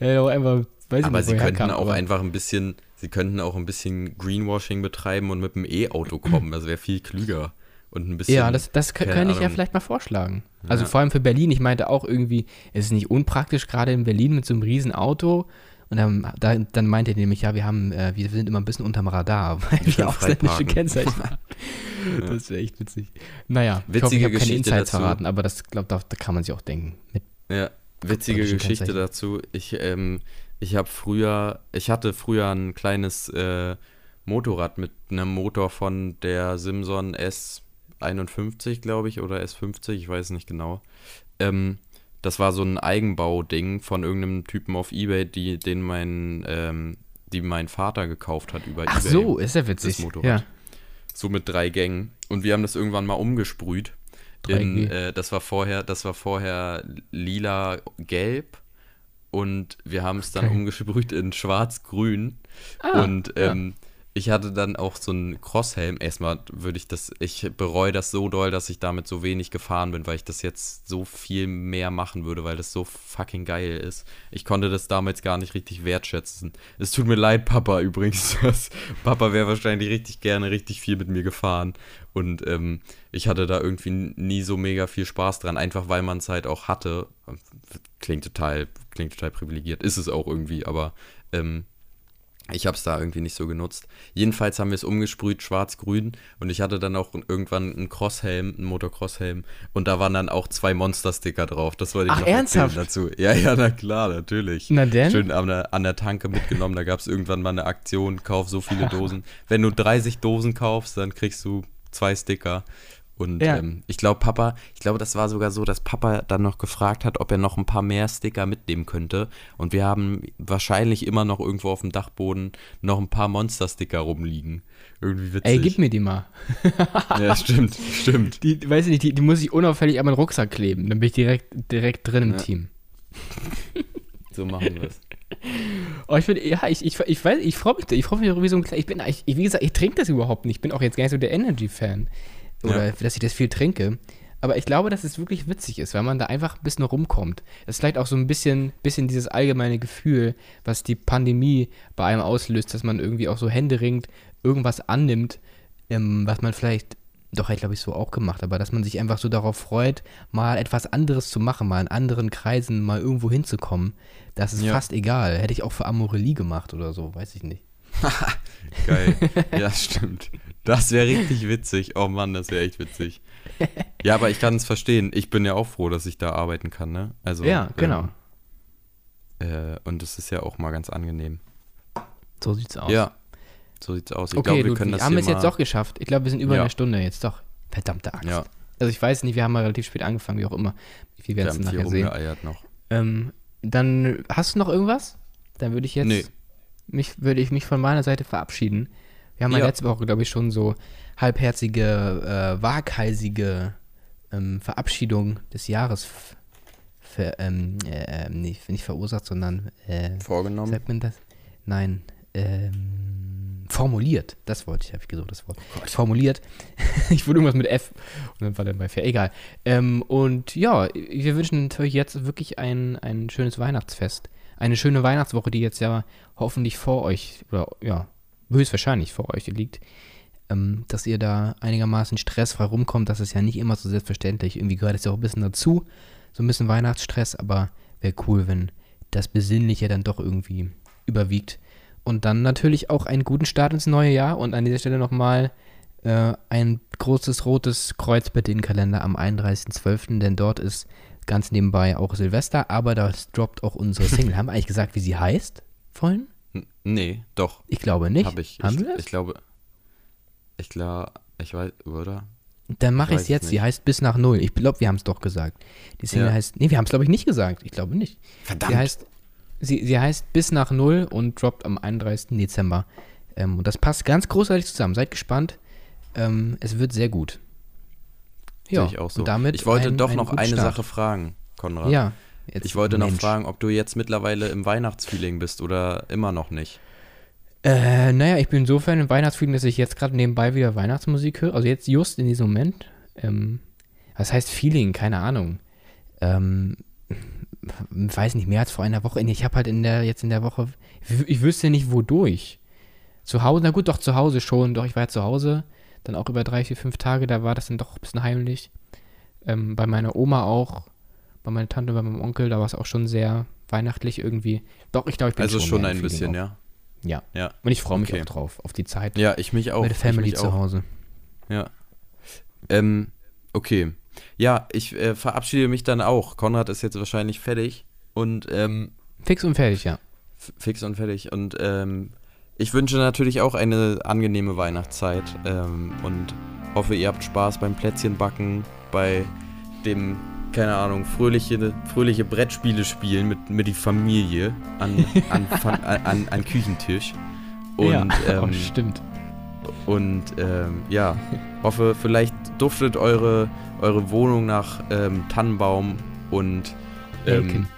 Äh, einfach, Aber ich sie nicht, woher könnten kam, auch aber- einfach ein bisschen, sie könnten auch ein bisschen Greenwashing betreiben und mit einem E-Auto kommen. Das wäre viel klüger. Und ein bisschen. Ja, das, das könnte ich ja vielleicht mal vorschlagen. Also Ja. vor allem für Berlin. Ich meinte auch irgendwie, es ist nicht unpraktisch, gerade in Berlin mit so einem riesen Auto. Und dann, da, dann meinte er nämlich, ja, wir haben, äh, wir sind immer ein bisschen unterm Radar, <laughs> weil wir ausländische. Kennzeichen <laughs> haben. Das wäre echt witzig. Naja, ich hoffe, Witzige ich habe keine Geschichte Insights dazu. verraten, aber das glaube da, da kann man sich auch denken. Mit, Ja, witzige Geschichte dazu. Ich, ähm, ich habe früher, ich hatte früher ein kleines äh, Motorrad mit einem Motor von der Simson S51, glaube ich, oder S50, ich weiß nicht genau. Ähm, das war so ein Eigenbau-Ding von irgendeinem Typen auf Ebay, die, den mein, ähm, die mein Vater gekauft hat über ach Ebay. so, ist ja witzig. das Motorrad. Ja. So mit drei Gängen. Und wir haben das irgendwann mal umgesprüht. 3G. In, äh, das war vorher, das war vorher lila gelb und wir haben es dann Geil. umgesprüht in schwarz-grün. Ah, und ähm, ich hatte dann auch so einen Crosshelm. Erstmal würde ich das, ich bereue das so doll, dass ich damit so wenig gefahren bin, weil ich das jetzt so viel mehr machen würde, weil das so fucking geil ist. Ich konnte das damals gar nicht richtig wertschätzen. Es tut mir leid, Papa <laughs> übrigens. Papa wäre wahrscheinlich richtig gerne richtig viel mit mir gefahren. Und ähm, ich hatte da irgendwie nie so mega viel Spaß dran, einfach weil man es halt auch hatte. Klingt total, klingt total privilegiert, ist es auch irgendwie, aber ähm, ich habe es da irgendwie nicht so genutzt. Jedenfalls haben wir es umgesprüht, schwarz-grün. Und ich hatte dann auch irgendwann einen Crosshelm, einen Motocross-Helm. Und da waren dann auch zwei Monster-Sticker drauf. Das wollte ich Ach, noch ernsthaft? dazu. Ja, ja, na klar, natürlich. Na denn? Schön an der, an der Tanke mitgenommen. Da gab es irgendwann mal eine Aktion, kauf so viele <laughs> Dosen. Wenn du 30 Dosen kaufst, dann kriegst du zwei Sticker. Und Ja. ähm, ich glaube, Papa, ich glaube, das war sogar so, dass Papa dann noch gefragt hat, ob er noch ein paar mehr Sticker mitnehmen könnte. Und wir haben wahrscheinlich immer noch irgendwo auf dem Dachboden noch ein paar Monster-Sticker rumliegen. Irgendwie witzig. Ey, gib mir die mal. <laughs> Ja, stimmt, stimmt. Die, weiß ich nicht, die, die muss ich unauffällig an meinen Rucksack kleben. Dann bin ich direkt, direkt drin im Ja. Team. <laughs> So machen wir es. Oh, ich finde, ja, ich, ich, ich weiß, ich freue mich, ich freue mich darüber, wie so ein kleiner, ich bin, ich, wie gesagt, ich trinke das überhaupt nicht. Ich bin auch jetzt gar nicht so der Energy-Fan. Oder, Ja. dass ich das viel trinke. Aber ich glaube, dass es wirklich witzig ist, weil man da einfach ein bisschen rumkommt. Das ist vielleicht auch so ein bisschen, bisschen dieses allgemeine Gefühl, was die Pandemie bei einem auslöst, dass man irgendwie auch so händeringend irgendwas annimmt, ähm, was man vielleicht, doch, hätte ich glaube ich so auch gemacht, aber dass man sich einfach so darauf freut, mal etwas anderes zu machen, mal in anderen Kreisen mal irgendwo hinzukommen. Das ist Ja. fast egal. Hätte ich auch für Amorelie gemacht oder so, weiß ich nicht. <laughs> Geil. Ja, stimmt. Das wäre richtig witzig. Oh Mann, das wäre echt witzig. Ja, aber ich kann es verstehen. Ich bin ja auch froh, dass ich da arbeiten kann, ne? Also, Ja, genau. Ähm, äh, und es ist ja auch mal ganz angenehm. So sieht's aus. Ja, so sieht's aus. Ich okay, glaube, wir können das haben hier es jetzt doch geschafft. Ich glaube, wir sind über Ja. eine Stunde jetzt doch. Verdammte Axt. Ja, Also ich weiß nicht, wir haben mal relativ spät angefangen, wie auch immer. Wir wir werden es nachher sehen. noch. Ähm, dann hast du noch irgendwas? Dann würde ich jetzt Nee. mich würde ich mich von meiner Seite verabschieden. Wir haben ja Ja. letzte Woche, glaube ich, schon so halbherzige, äh, waghalsige ähm, Verabschiedung des Jahres f- ver, ähm, äh, nicht, nicht verursacht, sondern äh, Vorgenommen. sagt man das? Nein, ähm, formuliert. Das wollte ich, habe ich gesucht, das Wort. formuliert. <laughs> ich wurde irgendwas mit F und dann war dann bei fair. Egal. Ähm, und ja, wir wünschen natürlich jetzt wirklich ein, ein schönes Weihnachtsfest. Eine schöne Weihnachtswoche, die jetzt ja hoffentlich vor euch, oder ja, höchstwahrscheinlich vor euch liegt. Ähm, dass ihr da einigermaßen stressfrei rumkommt, das ist ja nicht immer so selbstverständlich. Irgendwie gehört es ja auch ein bisschen dazu. So ein bisschen Weihnachtsstress, aber wäre cool, wenn das Besinnliche dann doch irgendwie überwiegt. Und dann natürlich auch einen guten Start ins neue Jahr und an dieser Stelle nochmal äh, ein großes rotes Kreuz bei den Kalender am 31.12., denn dort ist ganz nebenbei auch Silvester, aber da droppt auch unsere Single. <laughs> Haben wir eigentlich gesagt, wie sie heißt vorhin? Nee, doch. Ich glaube nicht. Habe ich. Haben ich, wir das? ich glaube. Ich glaube, ich weiß, oder? Dann mache ich es jetzt. Sie nicht. heißt bis nach null. Ich glaube, wir haben es doch gesagt. Die Single Ja. heißt. Nee, wir haben es, glaube ich, nicht gesagt. Ich glaube nicht. Verdammt. Sie heißt, sie, sie heißt bis nach null und droppt am 31. Dezember. Ähm, und das passt ganz großartig zusammen. Seid gespannt. Ähm, es wird sehr gut. Sehe ich auch so. Und damit ich wollte ein- doch noch eine Start. Sache fragen, Konrad. Ja. Jetzt, Ich wollte noch Mensch. fragen, ob du jetzt mittlerweile im Weihnachtsfeeling bist oder immer noch nicht. Äh, naja, ich bin insofern im Weihnachtsfrieden, dass ich jetzt gerade nebenbei wieder Weihnachtsmusik höre. Also jetzt just in diesem Moment. Ähm, was heißt Feeling? Keine Ahnung. Ähm, <laughs> weiß nicht, mehr als vor einer Woche. Ich habe halt in der, jetzt in der Woche, ich, ich wüsste nicht wodurch. Zu Hause, na gut, doch zu Hause schon. Doch, ich war ja zu Hause. Dann auch über drei, vier, fünf Tage, da war das dann doch ein bisschen heimlich. Ähm, bei meiner Oma auch, bei meiner Tante, bei meinem Onkel, da war es auch schon sehr weihnachtlich irgendwie. Doch, ich glaube, ich bin Also schon im ein bisschen, auch. ja. Ja. Ja. Und ich freue mich Okay. auch drauf, auf die Zeit Ja, ich mich auch. mit der Family zu. Hause. Ja. Ähm, okay. Ja, ich äh, verabschiede mich dann auch. Konrad ist jetzt wahrscheinlich fertig und ähm, Fix und fertig, ja. fix und fertig. Und ähm, ich wünsche natürlich auch eine angenehme Weihnachtszeit ähm, und hoffe, ihr habt Spaß beim Plätzchenbacken, bei dem, keine Ahnung, fröhliche, fröhliche Brettspiele spielen mit, mit die Familie an, an, an, an, an Küchentisch. Und, ja. <laughs> oh, ähm, stimmt. und ähm, ja, hoffe, vielleicht duftet eure, eure Wohnung nach ähm, Tannenbaum und, ähm, Nelken.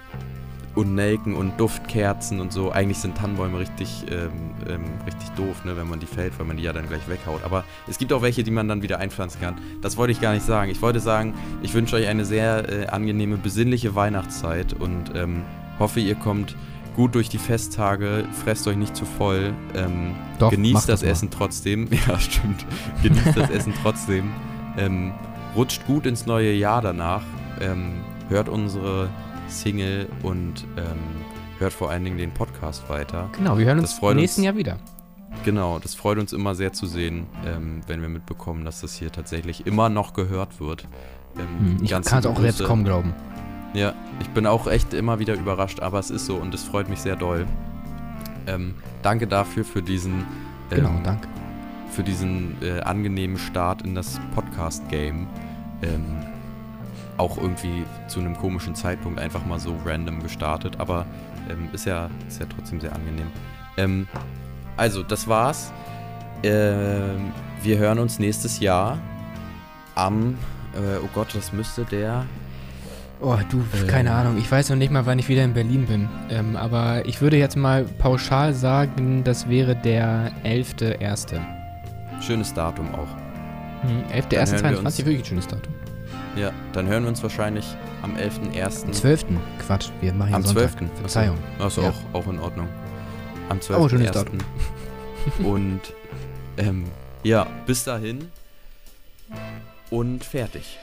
Und Nelken und Duftkerzen und so. Eigentlich sind Tannenbäume richtig, ähm, ähm, richtig doof, ne, wenn man die fällt, weil man die ja dann gleich weghaut. Aber es gibt auch welche, die man dann wieder einpflanzen kann. Das wollte ich gar nicht sagen. Ich wollte sagen, ich wünsche euch eine sehr äh, angenehme, besinnliche Weihnachtszeit und ähm, hoffe, ihr kommt gut durch die Festtage, fresst euch nicht zu voll. Ähm, Doch, genießt das, das. Essen trotzdem. <laughs> Ja, stimmt. Genießt das Essen trotzdem. Ähm, rutscht gut ins neue Jahr danach. Ähm, hört unsere Single und ähm, hört vor allen Dingen den Podcast weiter. Genau, wir hören uns im nächsten uns. Jahr wieder. Genau, das freut uns immer sehr zu sehen, ähm, wenn wir mitbekommen, dass das hier tatsächlich immer noch gehört wird. Ähm, Hm, Ich kann es auch selbst Grüße. kaum glauben. Ja, ich bin auch echt immer wieder überrascht, aber es ist so und es freut mich sehr doll. Ähm, danke dafür für diesen, Genau, ähm, danke. für diesen äh, angenehmen Start in das Podcast-Game. Ähm, auch irgendwie zu einem komischen Zeitpunkt einfach mal so random gestartet, aber ähm, ist, ja, ist ja trotzdem sehr angenehm. Ähm, also, das war's. Ähm, wir hören uns nächstes Jahr am, äh, oh Gott, das müsste der Oh, du, äh, keine Ahnung. Ich weiß noch nicht mal, wann ich wieder in Berlin bin. Ähm, aber ich würde jetzt mal pauschal sagen, das wäre der 11.1. Schönes Datum auch. Hm, 11.1.22, hören wir uns. wirklich ein schönes Datum. Ja, dann hören wir uns wahrscheinlich am 11.01. 12. Quatsch, wir machen ja Am Sonntag. 12.. Verzeihung. Achso, Ja. auch, auch in Ordnung. Am 12.01. Oh. <laughs> <laughs> Und ähm, ja, bis dahin und fertig.